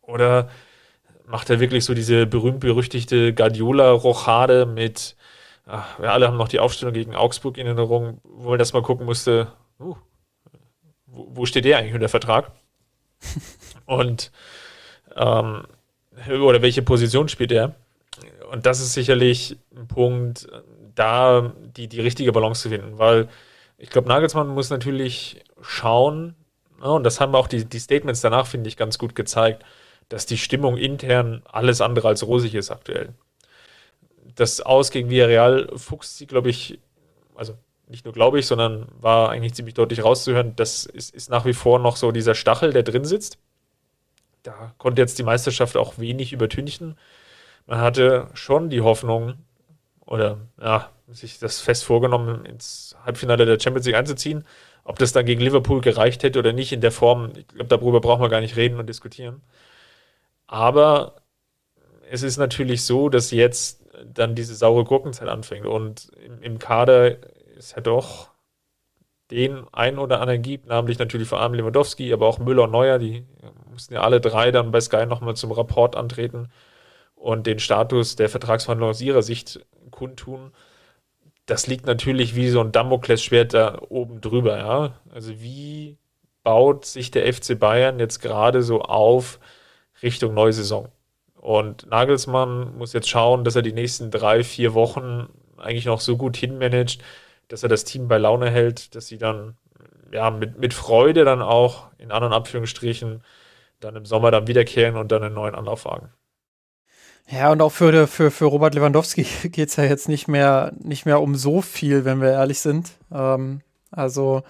Oder macht er wirklich so diese berühmt-berüchtigte Guardiola-Rochade mit, ach, wir alle haben noch die Aufstellung gegen Augsburg in Erinnerung, wo man das mal gucken musste, uh, wo, wo, steht der eigentlich unter Vertrag? und ähm, oder welche Position spielt er? Und das ist sicherlich ein Punkt, da die, die richtige Balance zu finden, weil ich glaube, Nagelsmann muss natürlich schauen, ja, und das haben auch die, die Statements danach, finde ich, ganz gut gezeigt, dass die Stimmung intern alles andere als rosig ist aktuell. Das Aus gegen Villarreal fuchst sie, glaube ich, also nicht nur glaube ich, sondern war eigentlich ziemlich deutlich rauszuhören, das ist, ist nach wie vor noch so dieser Stachel, der drin sitzt. Da konnte jetzt die Meisterschaft auch wenig übertünchen. Man hatte schon die Hoffnung, oder ja, sich das fest vorgenommen, ins Halbfinale der Champions League einzuziehen. Ob das dann gegen Liverpool gereicht hätte oder nicht in der Form, ich glaube, darüber brauchen wir gar nicht reden und diskutieren. Aber es ist natürlich so, dass jetzt dann diese saure Gurkenzeit anfängt und im, Kader ist ja doch den einen oder anderen gibt, namentlich natürlich vor allem Lewandowski, aber auch Müller und Neuer, die mussten ja alle drei dann bei Sky nochmal zum Rapport antreten und den Status der Vertragsverhandlung aus ihrer Sicht kundtun. Das liegt natürlich wie so ein Damoklesschwert da oben drüber, ja. Also wie baut sich der FC Bayern jetzt gerade so auf Richtung neue Saison? Und Nagelsmann muss jetzt schauen, dass er die nächsten drei, vier Wochen eigentlich noch so gut hinmanagt, dass er das Team bei Laune hält, dass sie dann ja mit, mit Freude dann auch in anderen Abführungsstrichen dann im Sommer dann wiederkehren und dann einen neuen Anlauf wagen. Ja, und auch für, für, für Robert Lewandowski geht es ja jetzt nicht mehr, nicht mehr um so viel, wenn wir ehrlich sind. Ähm, also,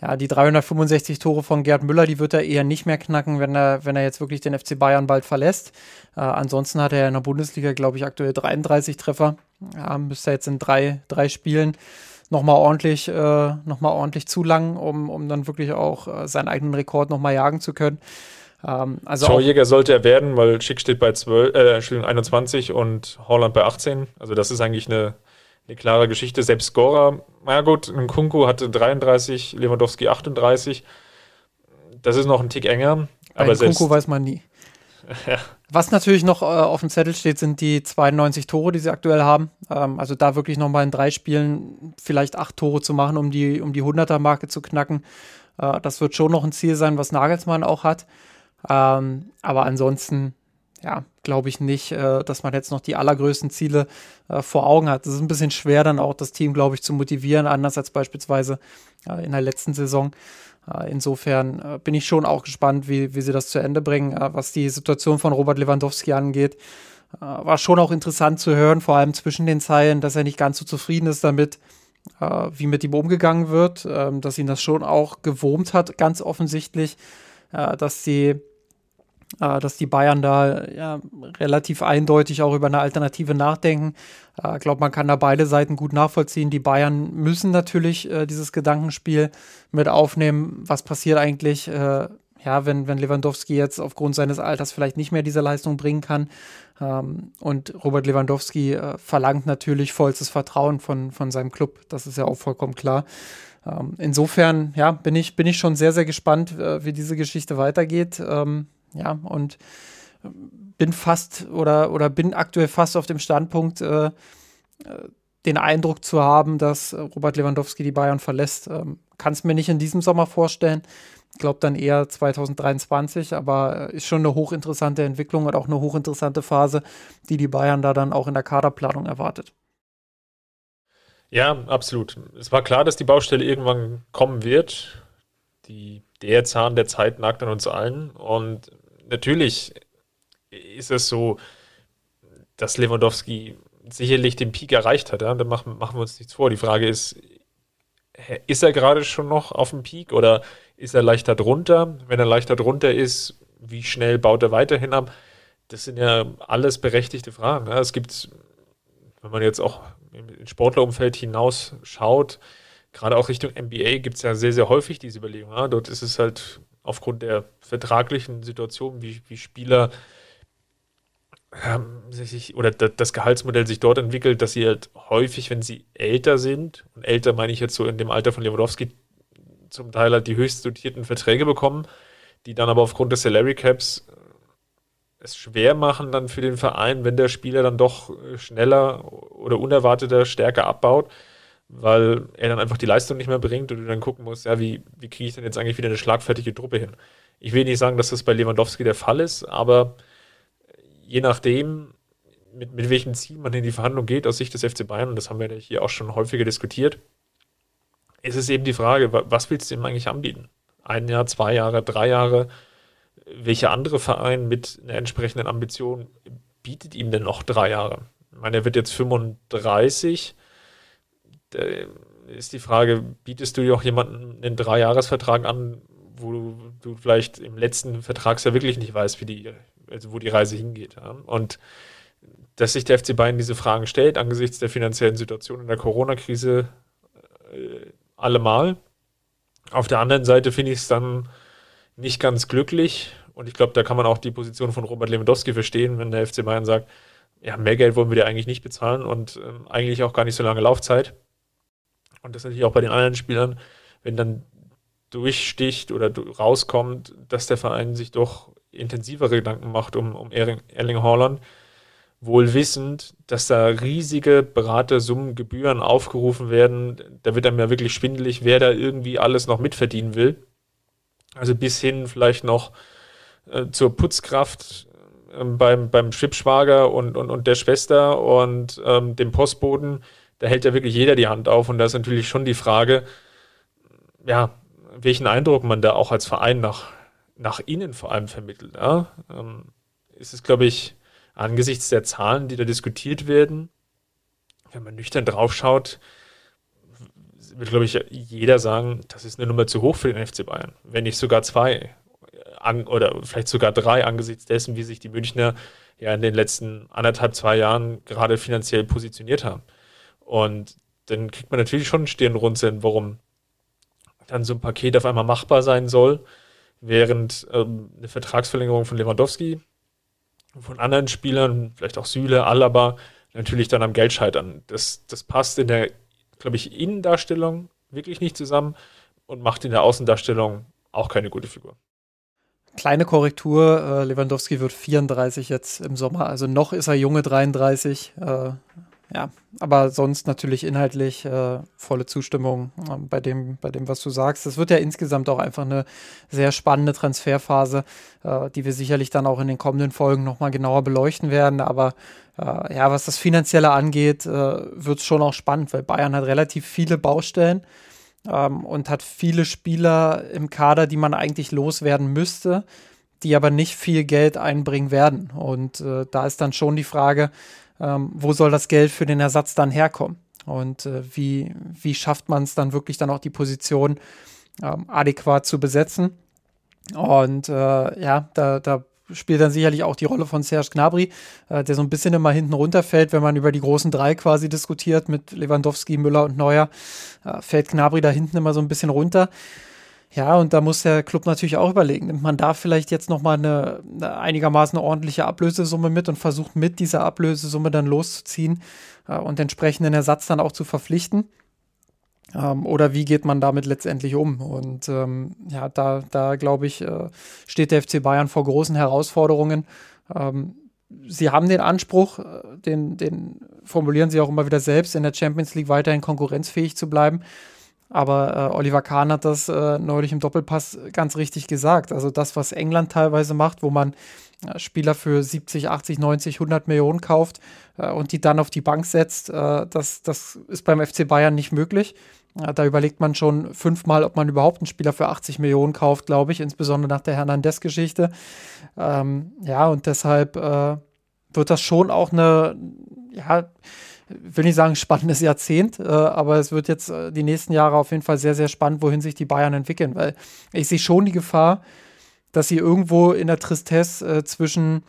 ja, die 365 Tore von Gerd Müller, die wird er eher nicht mehr knacken, wenn er, wenn er jetzt wirklich den FC Bayern bald verlässt. Äh, ansonsten hat er in der Bundesliga, glaube ich, aktuell 33 Treffer. Ja, müsste jetzt in drei, drei Spielen nochmal ordentlich, äh, noch ordentlich zulangen, um, um dann wirklich auch äh, seinen eigenen Rekord nochmal jagen zu können. Ähm, also Torjäger sollte er werden, weil Schick steht bei 12, äh, Entschuldigung, 21 und Holland bei 18. Also das ist eigentlich eine, eine klare Geschichte. Selbst Scorer, na gut, Nkunku hatte 33, Lewandowski 38. Das ist noch ein Tick enger. Bei aber Nkunku weiß man nie. ja. Was natürlich noch äh, auf dem Zettel steht, sind die 92 Tore, die sie aktuell haben. Ähm, also da wirklich nochmal in drei Spielen vielleicht acht Tore zu machen, um die, um die 100er-Marke zu knacken. Äh, das wird schon noch ein Ziel sein, was Nagelsmann auch hat. Ähm, aber ansonsten, ja, glaube ich nicht, äh, dass man jetzt noch die allergrößten Ziele äh, vor Augen hat. Es ist ein bisschen schwer, dann auch das Team, glaube ich, zu motivieren, anders als beispielsweise äh, in der letzten Saison. Äh, insofern äh, bin ich schon auch gespannt, wie, wie sie das zu Ende bringen. Äh, was die Situation von Robert Lewandowski angeht, war schon auch interessant zu hören, vor allem zwischen den Zeilen, dass er nicht ganz so zufrieden ist damit, wie mit ihm umgegangen wird, äh, dass ihn das schon auch gewurmt hat, ganz offensichtlich, dass die äh, dass die Bayern da ja, relativ eindeutig auch über eine Alternative nachdenken. Ich äh, glaube, man kann da beide Seiten gut nachvollziehen. Die Bayern müssen natürlich äh, dieses Gedankenspiel mit aufnehmen. Was passiert eigentlich, äh, ja, wenn, wenn Lewandowski jetzt aufgrund seines Alters vielleicht nicht mehr diese Leistung bringen kann? Ähm, und Robert Lewandowski äh, verlangt natürlich vollstes Vertrauen von, von seinem Club. Das ist ja auch vollkommen klar. Ähm, insofern, ja, bin ich, bin ich schon sehr, sehr gespannt, äh, wie diese Geschichte weitergeht. Ähm, ja, und äh, bin fast oder, oder bin aktuell fast auf dem Standpunkt, äh, äh den Eindruck zu haben, dass Robert Lewandowski die Bayern verlässt. Ähm, Kann es mir nicht in diesem Sommer vorstellen. Ich glaube dann eher 2023, aber ist schon eine hochinteressante Entwicklung und auch eine hochinteressante Phase, die die Bayern da dann auch in der Kaderplanung erwartet. Ja, absolut. Es war klar, dass die Baustelle irgendwann kommen wird. Die, der Zahn der Zeit nagt an uns allen. Und natürlich ist es so, dass Lewandowski sicherlich den Peak erreicht hat. Ja? Da machen, machen wir uns nichts vor. Die Frage ist, ist er gerade schon noch auf dem Peak oder ist er leichter drunter? Wenn er leichter drunter ist, wie schnell baut er weiterhin ab? Das sind ja alles berechtigte Fragen. Ja? Es gibt, wenn man jetzt auch im Sportlerumfeld hinaus schaut, gerade auch Richtung NBA gibt es ja sehr, sehr häufig diese Überlegung. Ja? Dort ist es halt aufgrund der vertraglichen Situation, wie, wie Spieler ähm, sich oder das Gehaltsmodell sich dort entwickelt, dass sie halt häufig, wenn sie älter sind, und älter meine ich jetzt so in dem Alter von Lewandowski, zum Teil halt die höchst dotierten Verträge bekommen, die dann aber aufgrund des Salary Caps äh, es schwer machen dann für den Verein, wenn der Spieler dann doch äh, schneller oder unerwarteter stärker abbaut weil er dann einfach die Leistung nicht mehr bringt und du dann gucken musst, ja, wie, wie kriege ich denn jetzt eigentlich wieder eine schlagfertige Truppe hin? Ich will nicht sagen, dass das bei Lewandowski der Fall ist, aber je nachdem, mit, mit welchem Ziel man in die Verhandlung geht aus Sicht des FC Bayern, und das haben wir hier auch schon häufiger diskutiert, ist es eben die Frage, was willst du ihm eigentlich anbieten? Ein Jahr, zwei Jahre, drei Jahre? Welcher andere Verein mit einer entsprechenden Ambition bietet ihm denn noch drei Jahre? Ich meine, er wird jetzt 35 äh, ist die Frage, bietest du auch jemanden einen Dreijahresvertrag an, wo du, du, vielleicht im letzten Vertragsjahr wirklich nicht weißt, wie die, also wo die Reise hingeht. Ja? Und dass sich der FC Bayern diese Fragen stellt, angesichts der finanziellen Situation in der Corona-Krise äh, allemal. Auf der anderen Seite finde ich es dann nicht ganz glücklich. Und ich glaube, da kann man auch die Position von Robert Lewandowski verstehen, wenn der FC Bayern sagt, ja, mehr Geld wollen wir dir eigentlich nicht bezahlen und ähm, eigentlich auch gar nicht so lange Laufzeit. Und das natürlich auch bei den anderen Spielern, wenn dann durchsticht oder rauskommt, dass der Verein sich doch intensivere Gedanken macht um, um Erling, Erling Haaland, wohl wissend, dass da riesige Beratersummen, Gebühren aufgerufen werden. Da wird einem ja wirklich schwindelig, wer da irgendwie alles noch mitverdienen will. Also bis hin vielleicht noch äh, zur Putzkraft äh, beim, beim Schwibschwager und, und, und der Schwester und ähm, dem Postboten da hält ja wirklich jeder die Hand auf und da ist natürlich schon die Frage, ja, welchen Eindruck man da auch als Verein nach, nach innen vor allem vermittelt. Ja? Ähm, ist es, glaube ich, angesichts der Zahlen, die da diskutiert werden, wenn man nüchtern draufschaut, wird, glaube ich, jeder sagen, das ist eine Nummer zu hoch für den FC Bayern. Wenn nicht sogar zwei an, oder vielleicht sogar drei angesichts dessen, wie sich die Münchner ja in den letzten anderthalb, zwei Jahren gerade finanziell positioniert haben. Und dann kriegt man natürlich schon Stirnrunzeln, warum dann so ein Paket auf einmal machbar sein soll, während ähm, eine Vertragsverlängerung von Lewandowski, von anderen Spielern, vielleicht auch Süle, Alaba, natürlich dann am Geld scheitern. Das, das passt in der, glaube ich, Innendarstellung wirklich nicht zusammen und macht in der Außendarstellung auch keine gute Figur. Kleine Korrektur, äh, Lewandowski wird 34 jetzt im Sommer, also noch ist er junge 33. Äh, ja, aber sonst natürlich inhaltlich äh, volle Zustimmung äh, bei, dem, bei dem, was du sagst. Es wird ja insgesamt auch einfach eine sehr spannende Transferphase, äh, die wir sicherlich dann auch in den kommenden Folgen nochmal genauer beleuchten werden. Aber äh, ja, was das Finanzielle angeht, äh, wird es schon auch spannend, weil Bayern hat relativ viele Baustellen ähm, und hat viele Spieler im Kader, die man eigentlich loswerden müsste, die aber nicht viel Geld einbringen werden. Und äh, da ist dann schon die Frage, ähm, wo soll das Geld für den Ersatz dann herkommen? Und äh, wie, wie schafft man es dann wirklich dann auch die Position ähm, adäquat zu besetzen? Und äh, ja, da, da spielt dann sicherlich auch die Rolle von Serge Gnabry, äh, der so ein bisschen immer hinten runterfällt, wenn man über die großen drei quasi diskutiert mit Lewandowski, Müller und Neuer, äh, fällt Gnabry da hinten immer so ein bisschen runter. Ja, und da muss der Club natürlich auch überlegen, nimmt man da vielleicht jetzt nochmal eine, eine einigermaßen ordentliche Ablösesumme mit und versucht mit dieser Ablösesumme dann loszuziehen äh, und entsprechenden Ersatz dann auch zu verpflichten. Ähm, oder wie geht man damit letztendlich um? Und ähm, ja, da, da glaube ich, äh, steht der FC Bayern vor großen Herausforderungen. Ähm, sie haben den Anspruch, äh, den, den formulieren sie auch immer wieder selbst, in der Champions League weiterhin konkurrenzfähig zu bleiben. Aber äh, Oliver Kahn hat das äh, neulich im Doppelpass ganz richtig gesagt. Also das, was England teilweise macht, wo man äh, Spieler für 70, 80, 90, 100 Millionen kauft äh, und die dann auf die Bank setzt, äh, das, das ist beim FC Bayern nicht möglich. Da überlegt man schon fünfmal, ob man überhaupt einen Spieler für 80 Millionen kauft, glaube ich, insbesondere nach der Hernandez-Geschichte. Ähm, ja, und deshalb äh, wird das schon auch eine, ja, will nicht sagen spannendes Jahrzehnt, äh, aber es wird jetzt äh, die nächsten Jahre auf jeden Fall sehr, sehr spannend, wohin sich die Bayern entwickeln, weil ich sehe schon die Gefahr, dass sie irgendwo in der Tristesse äh, zwischen,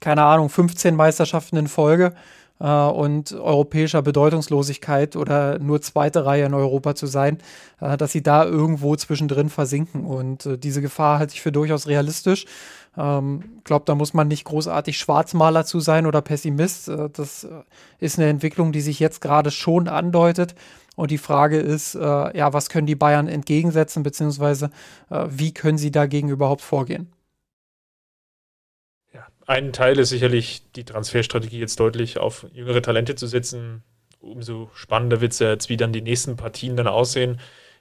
keine Ahnung, 15 Meisterschaften in Folge äh, und europäischer Bedeutungslosigkeit oder nur zweite Reihe in Europa zu sein, äh, dass sie da irgendwo zwischendrin versinken. Und äh, diese Gefahr halte ich für durchaus realistisch. Ähm, glaube, da muss man nicht großartig Schwarzmaler zu sein oder Pessimist. Äh, das äh, ist eine Entwicklung, die sich jetzt gerade schon andeutet. Und die Frage ist, äh, ja, was können die Bayern entgegensetzen, beziehungsweise wie können sie dagegen überhaupt vorgehen? Ein Teil ist sicherlich die Transferstrategie jetzt deutlich auf jüngere Talente zu setzen. Umso spannender wird es ja jetzt, wie dann die nächsten Partien dann aussehen,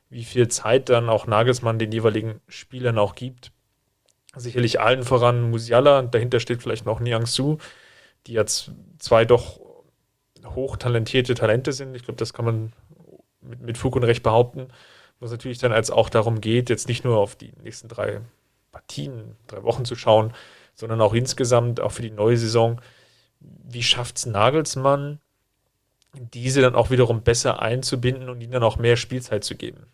wie viel Zeit dann auch Nagelsmann den jeweiligen Spielern auch gibt. Sicherlich allen voran Musiala, dahinter steht vielleicht noch Niang Su, die jetzt zwei doch hochtalentierte Talente sind. Ich glaube, das kann man mit, mit Fug und Recht behaupten. Was natürlich dann als auch darum geht, jetzt nicht nur auf die nächsten drei Partien, drei Wochen zu schauen, sondern auch insgesamt, auch für die neue Saison. Wie schafft es Nagelsmann, diese dann auch wiederum besser einzubinden und ihnen dann auch mehr Spielzeit zu geben?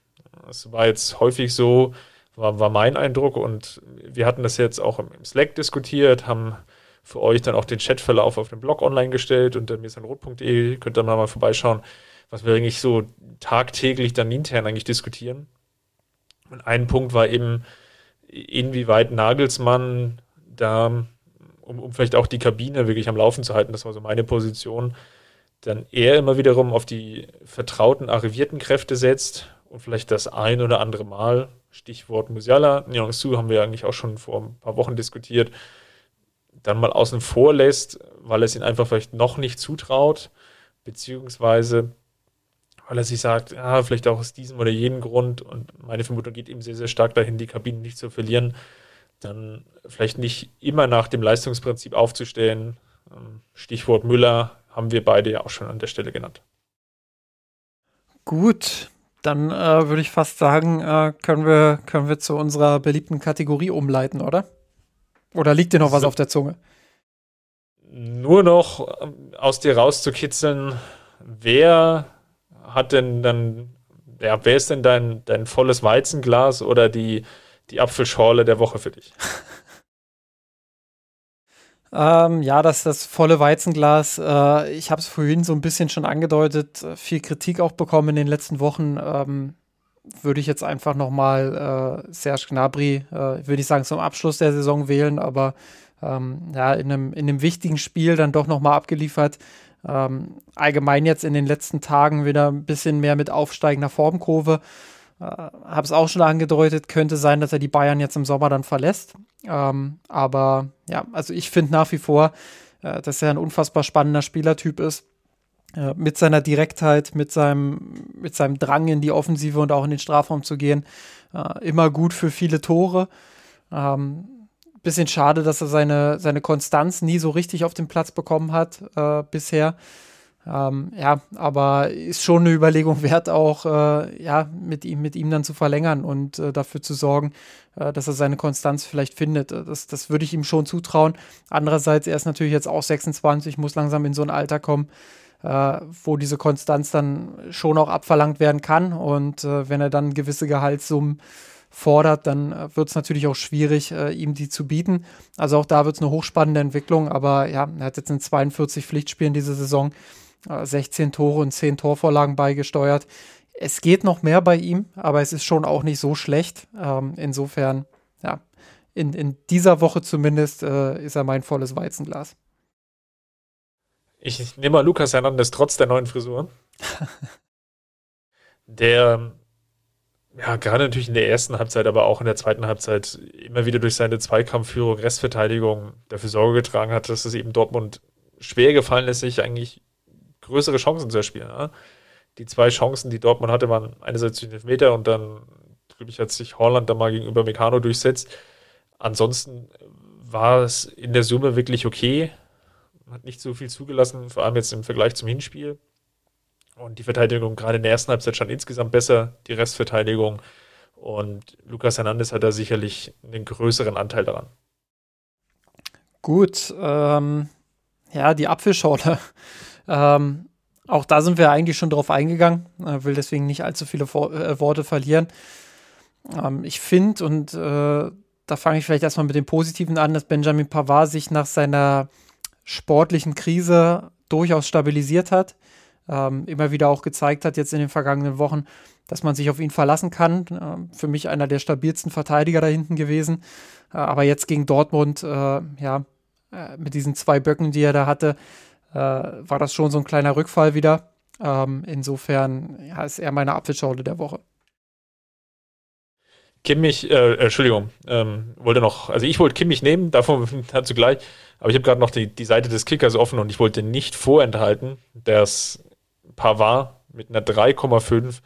Das war jetzt häufig so, war, war mein Eindruck und wir hatten das jetzt auch im Slack diskutiert, haben für euch dann auch den Chatverlauf auf dem Blog online gestellt unter mirsanrot.de, könnt ihr mal vorbeischauen, was wir eigentlich so tagtäglich dann intern eigentlich diskutieren. Und ein Punkt war eben, inwieweit Nagelsmann da, um, um vielleicht auch die Kabine wirklich am Laufen zu halten, das war so meine Position, dann eher immer wiederum auf die vertrauten, arrivierten Kräfte setzt und vielleicht das ein oder andere Mal, Stichwort Musiala, Nyongsu haben wir eigentlich auch schon vor ein paar Wochen diskutiert, dann mal außen vor lässt, weil es ihn einfach vielleicht noch nicht zutraut, beziehungsweise weil er sich sagt, ja, vielleicht auch aus diesem oder jenem Grund und meine Vermutung geht eben sehr, sehr stark dahin, die Kabine nicht zu verlieren, dann vielleicht nicht immer nach dem Leistungsprinzip aufzustellen. Ähm, Stichwort Müller haben wir beide ja auch schon an der Stelle genannt. Gut, dann äh, würde ich fast sagen, äh, können, wir, können wir zu unserer beliebten Kategorie umleiten, oder? Oder liegt dir noch was so, auf der Zunge? Nur noch ähm, aus dir rauszukitzeln, wer hat denn dann, ja, wer ist denn dein, dein volles Weizenglas oder die die Apfelschorle der Woche für dich? Ähm, ja, das das volle Weizenglas. Äh, ich habe es vorhin so ein bisschen schon angedeutet, äh, viel Kritik auch bekommen in den letzten Wochen. Ähm, würde ich jetzt einfach nochmal äh, Serge Gnabry, äh, würde ich sagen, zum Abschluss der Saison wählen, aber ähm, ja, in einem, in einem wichtigen Spiel dann doch nochmal abgeliefert. Ähm, allgemein jetzt in den letzten Tagen wieder ein bisschen mehr mit aufsteigender Formkurve. Äh, Habe es auch schon angedeutet, könnte sein, dass er die Bayern jetzt im Sommer dann verlässt. Ähm, aber ja, also ich finde nach wie vor, äh, dass er ein unfassbar spannender Spielertyp ist. Äh, mit seiner Direktheit, mit seinem, mit seinem Drang in die Offensive und auch in den Strafraum zu gehen. Äh, immer gut für viele Tore. Ähm, bisschen schade, dass er seine, seine Konstanz nie so richtig auf den Platz bekommen hat äh, bisher. Ähm, ja, aber ist schon eine Überlegung wert, auch äh, ja, mit ihm, mit ihm dann zu verlängern und äh, dafür zu sorgen, äh, dass er seine Konstanz vielleicht findet. Äh, das, das würde ich ihm schon zutrauen. Andererseits, er ist natürlich jetzt auch 26, muss langsam in so ein Alter kommen, äh, wo diese Konstanz dann schon auch abverlangt werden kann. Und äh, wenn er dann gewisse Gehaltssummen fordert, dann wird es natürlich auch schwierig, äh, ihm die zu bieten. Also auch da wird es eine hochspannende Entwicklung, aber ja, er hat jetzt in 42 Pflichtspielen diese Saison 16 äh, Tore und 10 Torvorlagen beigesteuert. Es geht noch mehr bei ihm, aber es ist schon auch nicht so schlecht. Ähm, insofern, ja, in, in dieser Woche zumindest äh, ist er mein volles Weizenglas. Ich nehme mal Lukas Hernandez trotz der neuen Frisur. der ja, gerade natürlich in der ersten Halbzeit, aber auch in der zweiten Halbzeit immer wieder durch seine Zweikampfführung, Restverteidigung dafür Sorge getragen hat, dass es eben Dortmund schwer gefallen ist, sich eigentlich größere Chancen zu erspielen. Ja? Die zwei Chancen, die Dortmund hatte, waren einerseits den Meter und dann, glaube ich, hat sich Holland da mal gegenüber Meccano durchsetzt. Ansonsten war es in der Summe wirklich okay. Hat nicht so viel zugelassen, vor allem jetzt im Vergleich zum Hinspiel. Und die Verteidigung gerade in der ersten Halbzeit stand insgesamt besser, die Restverteidigung. Und Lukas Hernandez hat da sicherlich einen größeren Anteil daran. Gut, ähm, ja, die Apfelschorle. Ähm, auch da sind wir eigentlich schon drauf eingegangen, äh, will deswegen nicht allzu viele Vor äh, Worte verlieren. Ähm, ich finde, und äh, da fange ich vielleicht erstmal mit dem Positiven an, dass Benjamin Pavard sich nach seiner sportlichen Krise durchaus stabilisiert hat. Ähm, immer wieder auch gezeigt hat, jetzt in den vergangenen Wochen, dass man sich auf ihn verlassen kann. Äh, für mich einer der stabilsten Verteidiger da hinten gewesen. Äh, aber jetzt gegen Dortmund, äh, ja, äh, mit diesen zwei Böcken, die er da hatte, war das schon so ein kleiner Rückfall wieder. Ähm, insofern ja, ist er meine Apfelschorle der Woche. Kimmich, äh, Entschuldigung, ähm, wollte noch, also ich wollte Kimmich nehmen, davon dazu gleich, aber ich habe gerade noch die, die Seite des Kickers offen und ich wollte nicht vorenthalten, dass Pavard mit einer 3,5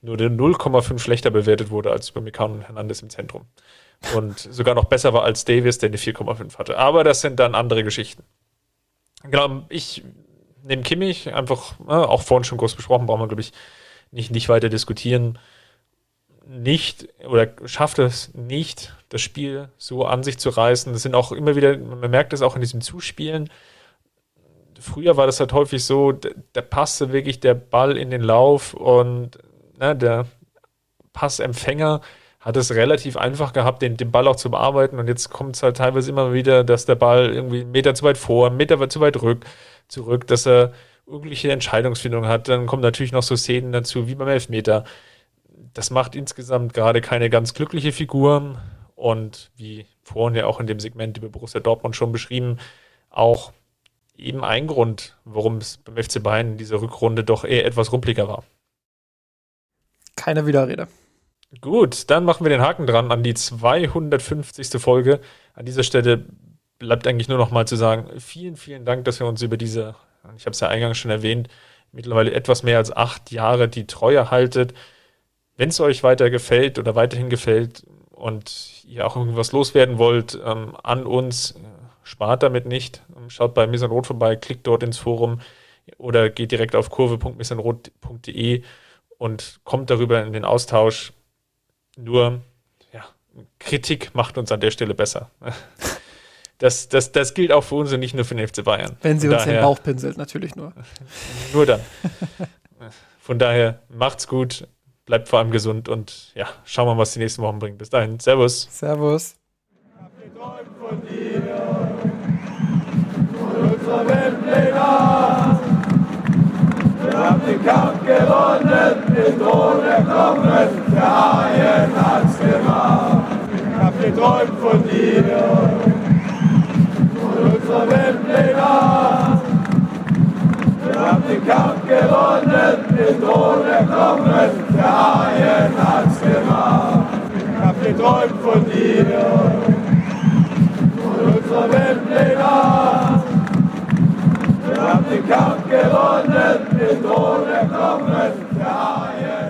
nur der 0,5 schlechter bewertet wurde als bei Mekan und Hernandez im Zentrum. Und sogar noch besser war als Davis, der eine 4,5 hatte. Aber das sind dann andere Geschichten. Genau, ich nehme Kimmich, einfach, äh, auch vorhin schon groß besprochen, brauchen wir, glaube ich, nicht, nicht weiter diskutieren. Nicht oder schafft es nicht, das Spiel so an sich zu reißen. Das sind auch immer wieder, man merkt es auch in diesem Zuspielen. Früher war das halt häufig so, da passte wirklich der Ball in den Lauf und ne, der Passempfänger hat es relativ einfach gehabt, den, den Ball auch zu bearbeiten. Und jetzt kommt es halt teilweise immer wieder, dass der Ball irgendwie einen Meter zu weit vor, einen Meter zu weit rück, zurück, dass er irgendwelche Entscheidungsfindung hat. Dann kommen natürlich noch so Szenen dazu, wie beim Elfmeter. Das macht insgesamt gerade keine ganz glückliche Figur. Und wie vorhin ja auch in dem Segment über Borussia Dortmund schon beschrieben, auch eben ein Grund, warum es beim FC Bayern in dieser Rückrunde doch eher etwas rumpliger war. Keine Widerrede. Gut, dann machen wir den Haken dran an die 250. Folge. An dieser Stelle bleibt eigentlich nur noch mal zu sagen, vielen, vielen Dank, dass ihr uns über diese, ich habe es ja eingangs schon erwähnt, mittlerweile etwas mehr als acht Jahre die Treue haltet. Wenn es euch weiter gefällt oder weiterhin gefällt und ihr auch irgendwas loswerden wollt ähm, an uns, spart damit nicht. Schaut bei Missanrot vorbei, klickt dort ins Forum oder geht direkt auf kurve.missanrot.de und kommt darüber in den Austausch. Nur, ja, Kritik macht uns an der Stelle besser. Das, das, das gilt auch für uns und nicht nur für den FC Bayern. Wenn sie Von uns daher, den Bauch pinselt, natürlich nur. Nur dann. Von daher, macht's gut, bleibt vor allem gesund und ja, schauen wir mal, was die nächsten Wochen bringen. Bis dahin, Servus. Servus. Von dir, von unserer Weltpläne. Haben den Kampf gewonnen, den Thron erklommen, der Haien hat's gemacht. Ich hab geträumt von dir, von unserer Weltpläne. Wir haben den Kampf gewonnen, den Thron erklommen, der Haien hat's gemacht. Ich hab geträumt von dir, von unserer Weltpläne. Wir haben den Kampf gewonnen, den Thron erklommen, der Haien